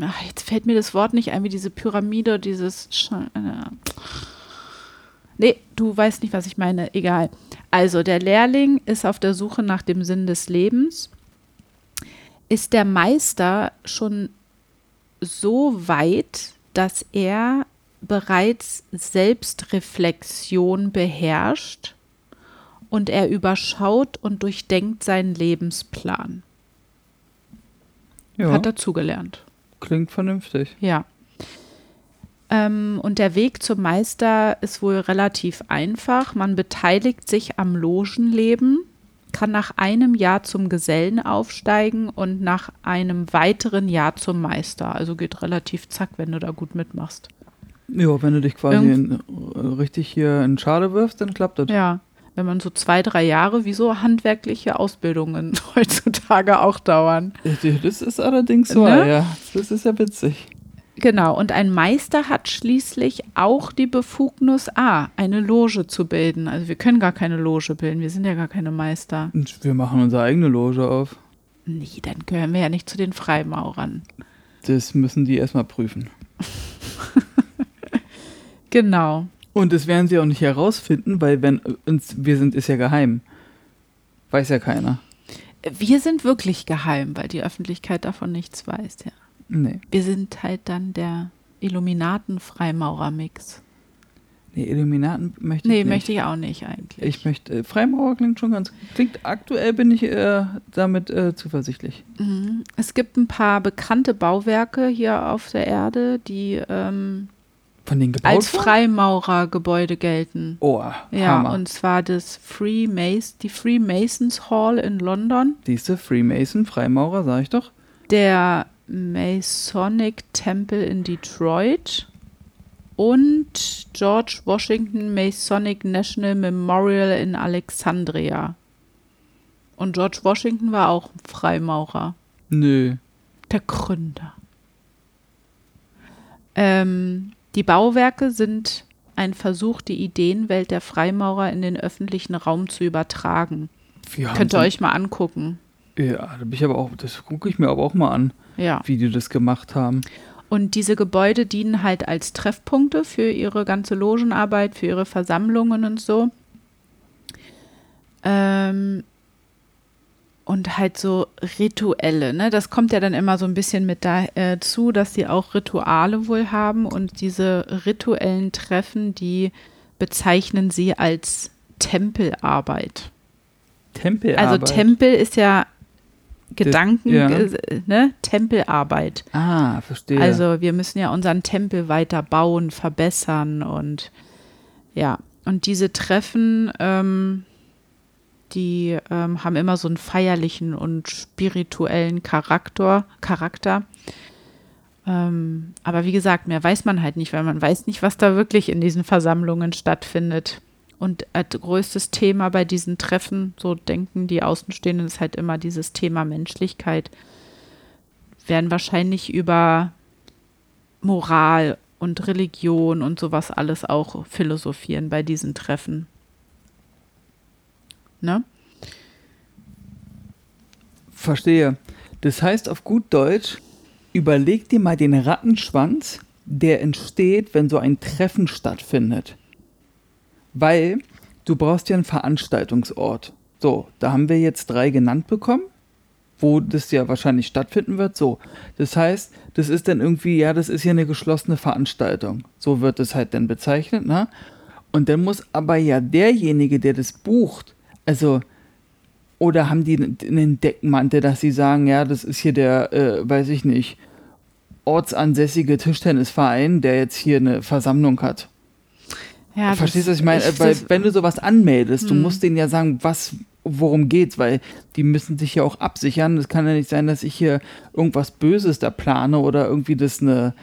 Ach, jetzt fällt mir das Wort nicht ein, wie diese Pyramide, dieses. Sche- äh, Nee, du weißt nicht, was ich meine. Egal. Also, der Lehrling ist auf der Suche nach dem Sinn des Lebens. Ist der Meister schon so weit, dass er bereits Selbstreflexion beherrscht und er überschaut und durchdenkt seinen Lebensplan. Ja, Hat dazugelernt. klingt vernünftig. Ja. Ähm, und der Weg zum Meister ist wohl relativ einfach. Man beteiligt sich am Logenleben, kann nach einem Jahr zum Gesellen aufsteigen und nach einem weiteren Jahr zum Meister. Also geht relativ zack, wenn du da gut mitmachst. Ja, wenn du dich quasi in, äh, richtig hier in Schale wirfst, dann klappt das. Ja. Wenn man so zwei, drei Jahre, wie so handwerkliche Ausbildungen heutzutage auch dauern. Das ist allerdings so, Ne? ja. Das ist ja witzig. Genau, und ein Meister hat schließlich auch die Befugnis, A, eine Loge zu bilden. Also wir können gar keine Loge bilden, wir sind ja gar keine Meister. Und wir machen unsere eigene Loge auf. Nee, dann gehören wir ja nicht zu den Freimaurern. Das müssen die erstmal prüfen. Genau. Und das werden sie auch nicht herausfinden, weil wenn uns wir sind, ist ja geheim. Weiß ja keiner. Wir sind wirklich geheim, weil die Öffentlichkeit davon nichts weiß, ja. Nee. Wir sind halt dann der Illuminaten-Freimaurer-Mix. Nee, Illuminaten möchte Nee, ich nicht. möchte ich auch nicht eigentlich. Ich möchte, äh, Freimaurer klingt schon ganz, klingt aktuell bin ich äh, damit äh, zuversichtlich. Mhm. Es gibt ein paar bekannte Bauwerke hier auf der Erde, die ähm, Von den gebaut als? Freimaurergebäude gelten. Oh, Ja, Hammer. und zwar das Freemas die Freemasons Hall in London, Siehste, Freemason, Freimaurer, sag ich doch. der Masonic Temple in Detroit und George Washington Masonic National Memorial in Alexandria. Und George Washington war auch Freimaurer, Nö. der Gründer. Ähm, die Bauwerke sind ein Versuch, die Ideenwelt der Freimaurer in den öffentlichen Raum zu übertragen. Könnt ihr euch mal angucken. Ja, da bin ich aber auch, das gucke ich mir aber auch mal an, Ja. wie die das gemacht haben. Und diese Gebäude dienen halt als Treffpunkte für ihre ganze Logenarbeit, für ihre Versammlungen und so. Ähm, und halt so Rituelle, ne? Das kommt ja dann immer so ein bisschen mit dazu, dass sie auch Rituale wohl haben und diese rituellen Treffen, die bezeichnen sie als Tempelarbeit. Tempelarbeit. Also Tempel ist ja Gedanken, ja. äh, ne? Tempelarbeit. Ah, verstehe. Also wir müssen ja unseren Tempel weiter bauen, verbessern und ja, und diese Treffen, ähm, die ähm, haben immer so einen feierlichen und spirituellen Charakter. Charakter. Ähm, aber wie gesagt, mehr weiß man halt nicht, weil man weiß nicht, was da wirklich in diesen Versammlungen stattfindet. Und als größtes Thema bei diesen Treffen, so denken die Außenstehenden, ist halt immer dieses Thema Menschlichkeit. Werden wahrscheinlich über Moral und Religion und sowas alles auch philosophieren bei diesen Treffen. Ne? Verstehe. Das heißt auf gut Deutsch, überleg dir mal den Rattenschwanz, der entsteht, wenn so ein Treffen stattfindet. Weil du brauchst ja einen Veranstaltungsort. So, da haben wir jetzt drei genannt bekommen, wo das ja wahrscheinlich stattfinden wird. So, das heißt, das ist dann irgendwie, ja, das ist ja eine geschlossene Veranstaltung. So wird es halt dann bezeichnet, ne? Und dann muss aber ja derjenige, der das bucht, also oder haben die einen Deckmantel, dass sie sagen, ja, das ist hier der, äh, weiß ich nicht, ortsansässige Tischtennisverein, der jetzt hier eine Versammlung hat. Ja, Verstehst du, was ich meine? Ich, weil, wenn du sowas anmeldest, hm. du musst denen ja sagen, was, worum geht's, weil die müssen sich ja auch absichern. Es kann ja nicht sein, dass ich hier irgendwas Böses da plane oder irgendwie das eine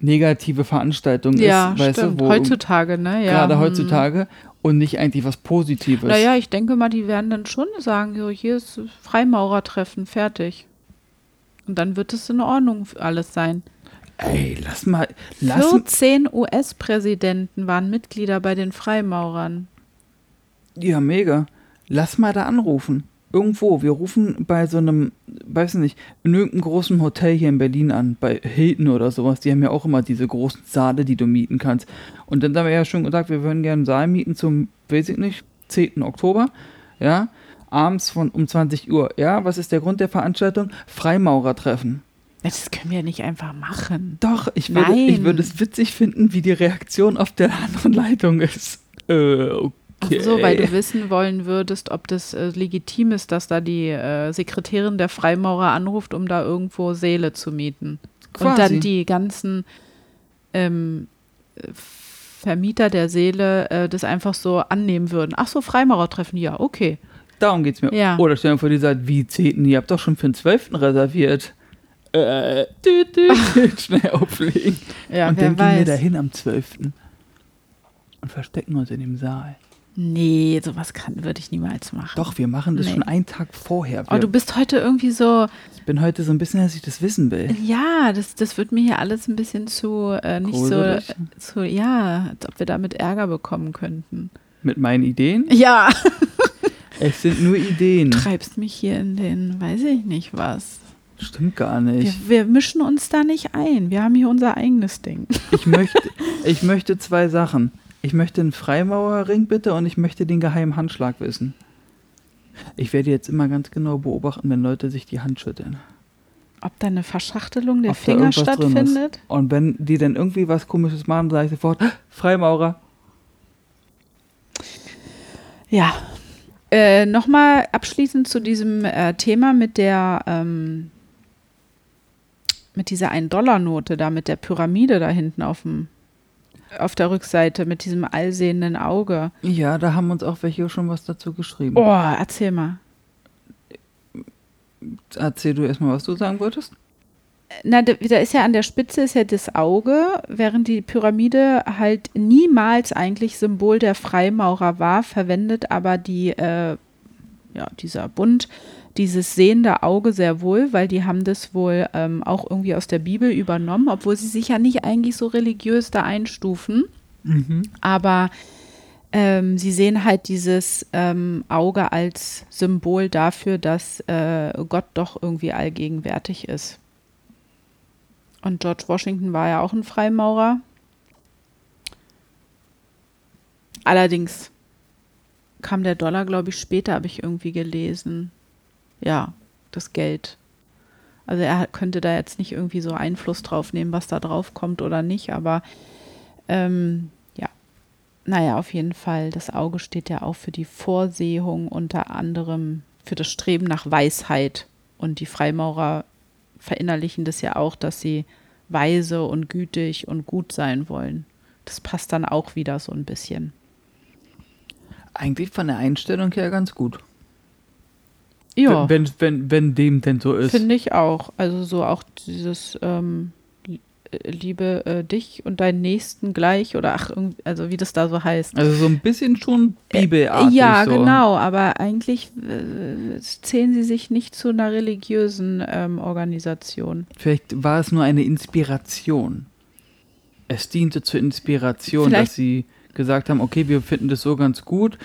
negative Veranstaltung ja, ist. Weißt stimmt. Du, heutzutage, ne? Ja. Gerade hm. heutzutage und nicht eigentlich was Positives. Naja, ich denke mal, die werden dann schon sagen, so, hier ist Freimaurertreffen, fertig. Und dann wird es in Ordnung alles sein. Ey, lass mal. Lass 14 US-Präsidenten waren Mitglieder bei den Freimaurern. Ja, mega. Lass mal da anrufen. Irgendwo. Wir rufen bei so einem, weiß nicht, in irgendeinem großen Hotel hier in Berlin an, bei Hilton oder sowas. Die haben ja auch immer diese großen Saale, die du mieten kannst. Und dann haben wir ja schon gesagt, wir würden gerne einen Saal mieten zum, weiß ich nicht, 10. Oktober. Ja, abends von um 20 Uhr. Ja, was ist der Grund der Veranstaltung? Freimaurertreffen. Das können wir ja nicht einfach machen. Doch, ich würde, ich würde es witzig finden, wie die Reaktion auf der anderen Leitung ist. Äh, okay. so, weil du wissen wollen würdest, ob das äh, legitim ist, dass da die äh, Sekretärin der Freimaurer anruft, um da irgendwo Seele zu mieten. Quasi. Und dann die ganzen ähm, Vermieter der Seele äh, das einfach so annehmen würden. Ach so, Freimaurertreffen, ja, okay. Darum geht's mir. Ja. Oder stell dir vor, die sagt, wie 10. Ihr habt doch schon für den 12. reserviert äh, dü, dü, schnell auflegen. Ja, und dann weiß. gehen wir dahin am 12. und verstecken uns in dem Saal. Nee, sowas würde ich niemals machen. Doch, wir machen das nee. schon einen Tag vorher. Wir, oh, du bist heute irgendwie so. Ich bin heute so ein bisschen, dass ich das wissen will. Ja, das, das wird mir hier alles ein bisschen zu, äh, nicht Gruselig. so, zu, ja, als ob wir damit Ärger bekommen könnten. Mit meinen Ideen? Ja. es sind nur Ideen. Du treibst mich hier in den, weiß ich nicht was. Stimmt gar nicht. Wir, wir, mischen uns da nicht ein. Wir haben hier unser eigenes Ding. Ich möchte, ich möchte zwei Sachen. Ich möchte einen Freimaurerring bitte und ich möchte den geheimen Handschlag wissen. Ich werde jetzt immer ganz genau beobachten, wenn Leute sich die Hand schütteln. Ob da eine Verschachtelung der Ob Finger stattfindet? Und wenn die dann irgendwie was komisches machen, sage ich sofort, Freimaurer. Ja. Äh, Nochmal abschließend zu diesem äh, Thema mit der ähm, mit dieser 1-Dollar-Note da, mit der Pyramide da hinten auf dem auf der Rückseite mit diesem allsehenden Auge. Ja, da haben uns auch welche schon was dazu geschrieben. Oh, erzähl mal. Erzähl du erstmal, was du sagen wolltest. Na, da ist ja an der Spitze ist ja das Auge, während die Pyramide halt niemals eigentlich Symbol der Freimaurer war, verwendet aber die, äh, ja, dieser Bund dieses sehende Auge sehr wohl, weil die haben das wohl ähm, auch irgendwie aus der Bibel übernommen, obwohl sie sich ja nicht eigentlich so religiös da einstufen. Mhm. Aber ähm, sie sehen halt dieses ähm, Auge als Symbol dafür, dass äh, Gott doch irgendwie allgegenwärtig ist. Und George Washington war ja auch ein Freimaurer. Allerdings kam der Dollar, glaube ich, später, habe ich irgendwie gelesen ja, das Geld. Also er könnte da jetzt nicht irgendwie so Einfluss drauf nehmen, was da drauf kommt oder nicht, aber ähm, ja, naja, auf jeden Fall, das Auge steht ja auch für die Vorsehung, unter anderem für das Streben nach Weisheit. Und die Freimaurer verinnerlichen das ja auch, dass sie weise und gütig und gut sein wollen. Das passt dann auch wieder so ein bisschen. Eigentlich von der Einstellung her ganz gut. Ja, Wenn, wenn, wenn dem denn so ist. finde ich auch. Also so auch dieses ähm, li- äh, Liebe äh, dich und deinen Nächsten gleich oder ach, also wie das da so heißt. Also so ein bisschen schon bibelartig. ja, so. genau, aber eigentlich äh, zählen sie sich nicht zu einer religiösen ähm, Organisation. Vielleicht war es nur eine Inspiration. Es diente zur Inspiration, Vielleicht- dass sie gesagt haben, okay, wir finden das so ganz gut,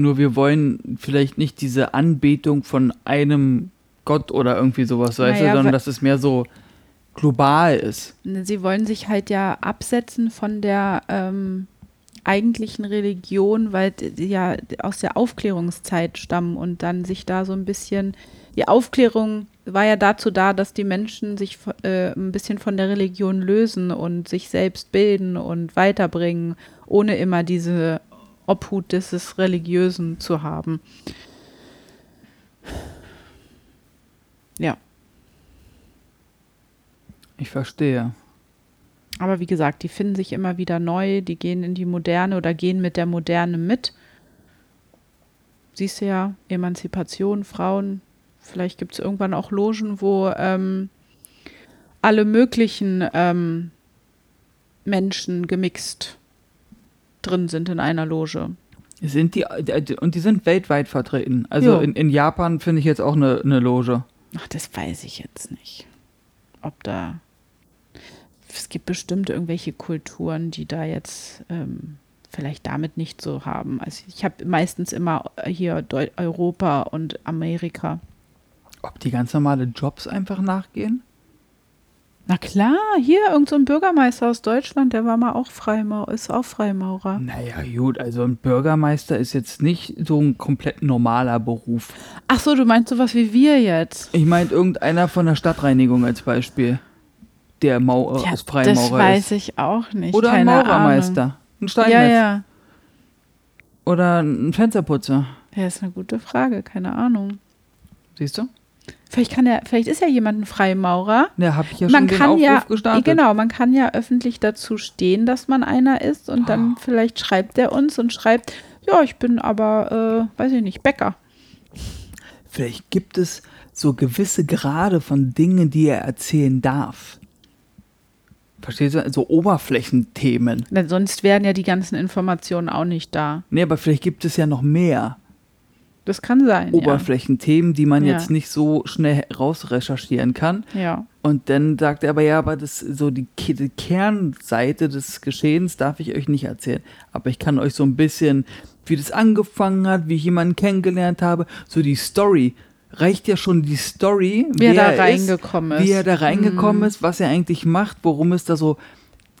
nur wir wollen vielleicht nicht diese Anbetung von einem Gott oder irgendwie sowas, weißt Naja, du, sondern dass es mehr so global ist. Sie wollen sich halt ja absetzen von der ähm, eigentlichen Religion, weil die ja aus der Aufklärungszeit stammen und dann sich da so ein bisschen, die Aufklärung war ja dazu da, dass die Menschen sich äh, ein bisschen von der Religion lösen und sich selbst bilden und weiterbringen, ohne immer diese Obhut des Religiösen zu haben. Ja. Ich verstehe. Aber wie gesagt, die finden sich immer wieder neu, die gehen in die Moderne oder gehen mit der Moderne mit. Siehst du ja, Emanzipation, Frauen, vielleicht gibt es irgendwann auch Logen, wo ähm, alle möglichen ähm, Menschen gemixt drin sind in einer Loge. Sind die, und die sind weltweit vertreten. Also Jo. in, in Japan finde ich jetzt auch eine, eine Loge. Ach, das weiß ich jetzt nicht. Ob da. Es gibt bestimmt irgendwelche Kulturen, die da jetzt ähm, vielleicht damit nicht so haben. Also ich habe meistens immer hier Deu Europa und Amerika. Ob die ganz normale Jobs einfach nachgehen? Na klar, hier irgend so ein Bürgermeister aus Deutschland, der war mal auch Freimaurer, ist auch Freimaurer. Naja, gut, also ein Bürgermeister ist jetzt nicht so ein komplett normaler Beruf. Ach so, du meinst sowas wie wir jetzt? Ich meine, irgendeiner von der Stadtreinigung als Beispiel, der Mau Ja, ist Freimaurer das weiß ist. ich auch nicht. Oder ein Maurermeister, ein Ahnung. Steinmetz Ja, ja. oder ein Fensterputzer. Ja, ist eine gute Frage, keine Ahnung. Siehst du? Vielleicht kann er, vielleicht ist ja jemand ein Freimaurer. Ja, habe ich ja man schon den kann Aufruf ja, gestartet. genau, man kann ja öffentlich dazu stehen, dass man einer ist und dann Oh. vielleicht schreibt er uns und schreibt, ja, ich bin aber, äh, weiß ich nicht, Bäcker. Vielleicht gibt es so gewisse Grade von Dingen, die er erzählen darf. Verstehst du? So Oberflächenthemen. Denn sonst wären ja die ganzen Informationen auch nicht da. Nee, aber vielleicht gibt es ja noch mehr Das kann sein. Oberflächenthemen, die man Ja. jetzt nicht so schnell rausrecherchieren kann. Ja. ja. Und dann sagt er aber, ja, aber das so die, die Kernseite des Geschehens darf ich euch nicht erzählen. Aber ich kann euch so ein bisschen, wie das angefangen hat, wie ich jemanden kennengelernt habe, so die Story. Reicht ja schon die Story, Wie er da ist, reingekommen ist. wie er da reingekommen ist, was er eigentlich macht, worum es da so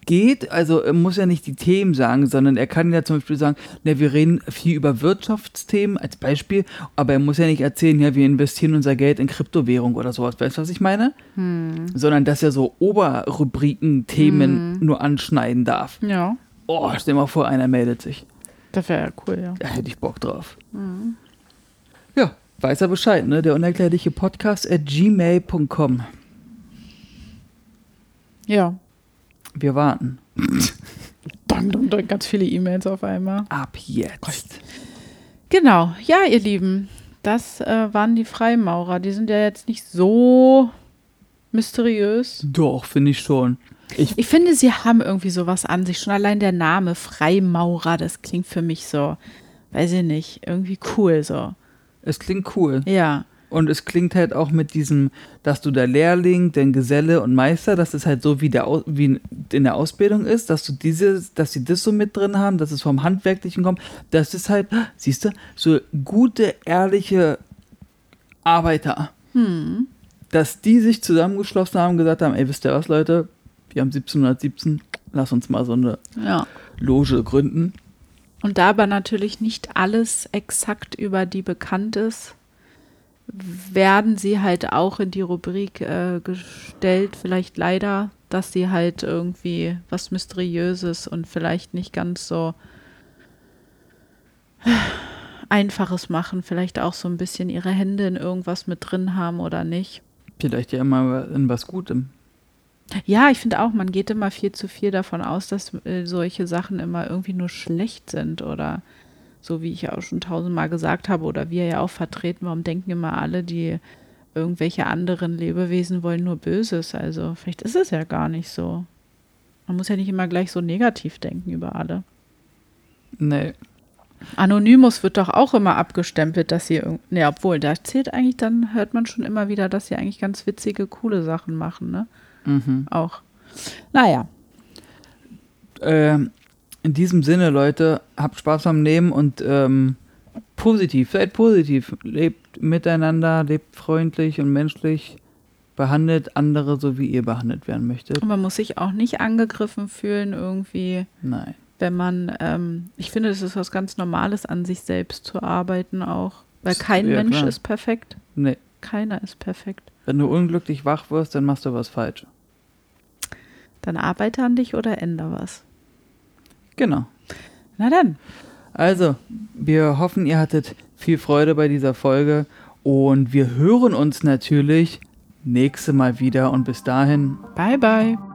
geht. Also er muss ja nicht die Themen sagen, sondern er kann ja zum Beispiel sagen, na, wir reden viel über Wirtschaftsthemen als Beispiel, aber er muss ja nicht erzählen, ja, wir investieren unser Geld in Kryptowährung oder sowas. Weißt du, was ich meine? Sondern dass er so Oberrubriken, Themen nur anschneiden darf. Ja, Oh, stell mal vor, einer meldet sich. das wäre ja cool, ja. Da hätte ich Bock drauf. Ja, weiß er Bescheid, ne? Der unerklärliche Podcast at gmail.com. Ja. Wir warten. Dang, dang, dang, ganz viele E-Mails auf einmal. Ab jetzt. Genau, ja, ihr Lieben, das äh, waren die Freimaurer. Die sind ja jetzt nicht so mysteriös. Doch, finde ich schon. Ich, Ich finde, sie haben irgendwie sowas an sich. Schon allein der Name Freimaurer, das klingt für mich so, weiß ich nicht, irgendwie cool so. es klingt cool. Ja, Und es klingt halt auch mit diesem, dass du der Lehrling, der Geselle und Meister, dass es halt so wie, der, wie in der Ausbildung ist, dass du dieses, dass sie das so mit drin haben, dass es vom Handwerklichen kommt. Das ist halt, siehst du, so gute, ehrliche Arbeiter. Dass die sich zusammengeschlossen haben und gesagt haben, ey, wisst ihr was, Leute? Wir haben 1717, lass uns mal so eine ja. Loge gründen. Und da aber natürlich nicht alles exakt über die bekannt ist, werden sie halt auch in die Rubrik äh, gestellt, vielleicht leider, dass sie halt irgendwie was Mysteriöses und vielleicht nicht ganz so Einfaches machen, vielleicht auch so ein bisschen ihre Hände in irgendwas mit drin haben oder nicht. Vielleicht ja immer in was Gutem. Ja, ich finde auch, man geht immer viel zu viel davon aus, dass äh, solche Sachen immer irgendwie nur schlecht sind oder so wie ich ja auch schon tausendmal gesagt habe oder wir ja auch vertreten, warum denken immer alle, die irgendwelche anderen Lebewesen wollen nur Böses? Also vielleicht ist es ja gar nicht so. Man muss ja nicht immer gleich so negativ denken über alle. Nee. Anonymous wird doch auch immer abgestempelt, dass sie, ne, obwohl, da zählt eigentlich, dann hört man schon immer wieder, dass sie eigentlich ganz witzige, coole Sachen machen, ne? Mhm. Auch. Naja. Ähm, in diesem Sinne, Leute, habt Spaß beim Leben und ähm, positiv, seid positiv. Lebt miteinander, lebt freundlich und menschlich. Behandelt andere so, wie ihr behandelt werden möchtet. Und man muss sich auch nicht angegriffen fühlen, irgendwie. Nein. wenn man, ähm, ich finde, es ist was ganz Normales, an sich selbst zu arbeiten auch. Weil kein Ja, Mensch klar. ist perfekt. Nee. Keiner ist perfekt. Wenn du unglücklich wach wirst, dann machst du was falsch. Dann arbeite an dich oder änder was. Genau. Na dann. Also, wir hoffen, ihr hattet viel Freude bei dieser Folge und wir hören uns natürlich nächste Mal wieder und bis dahin Bye, bye.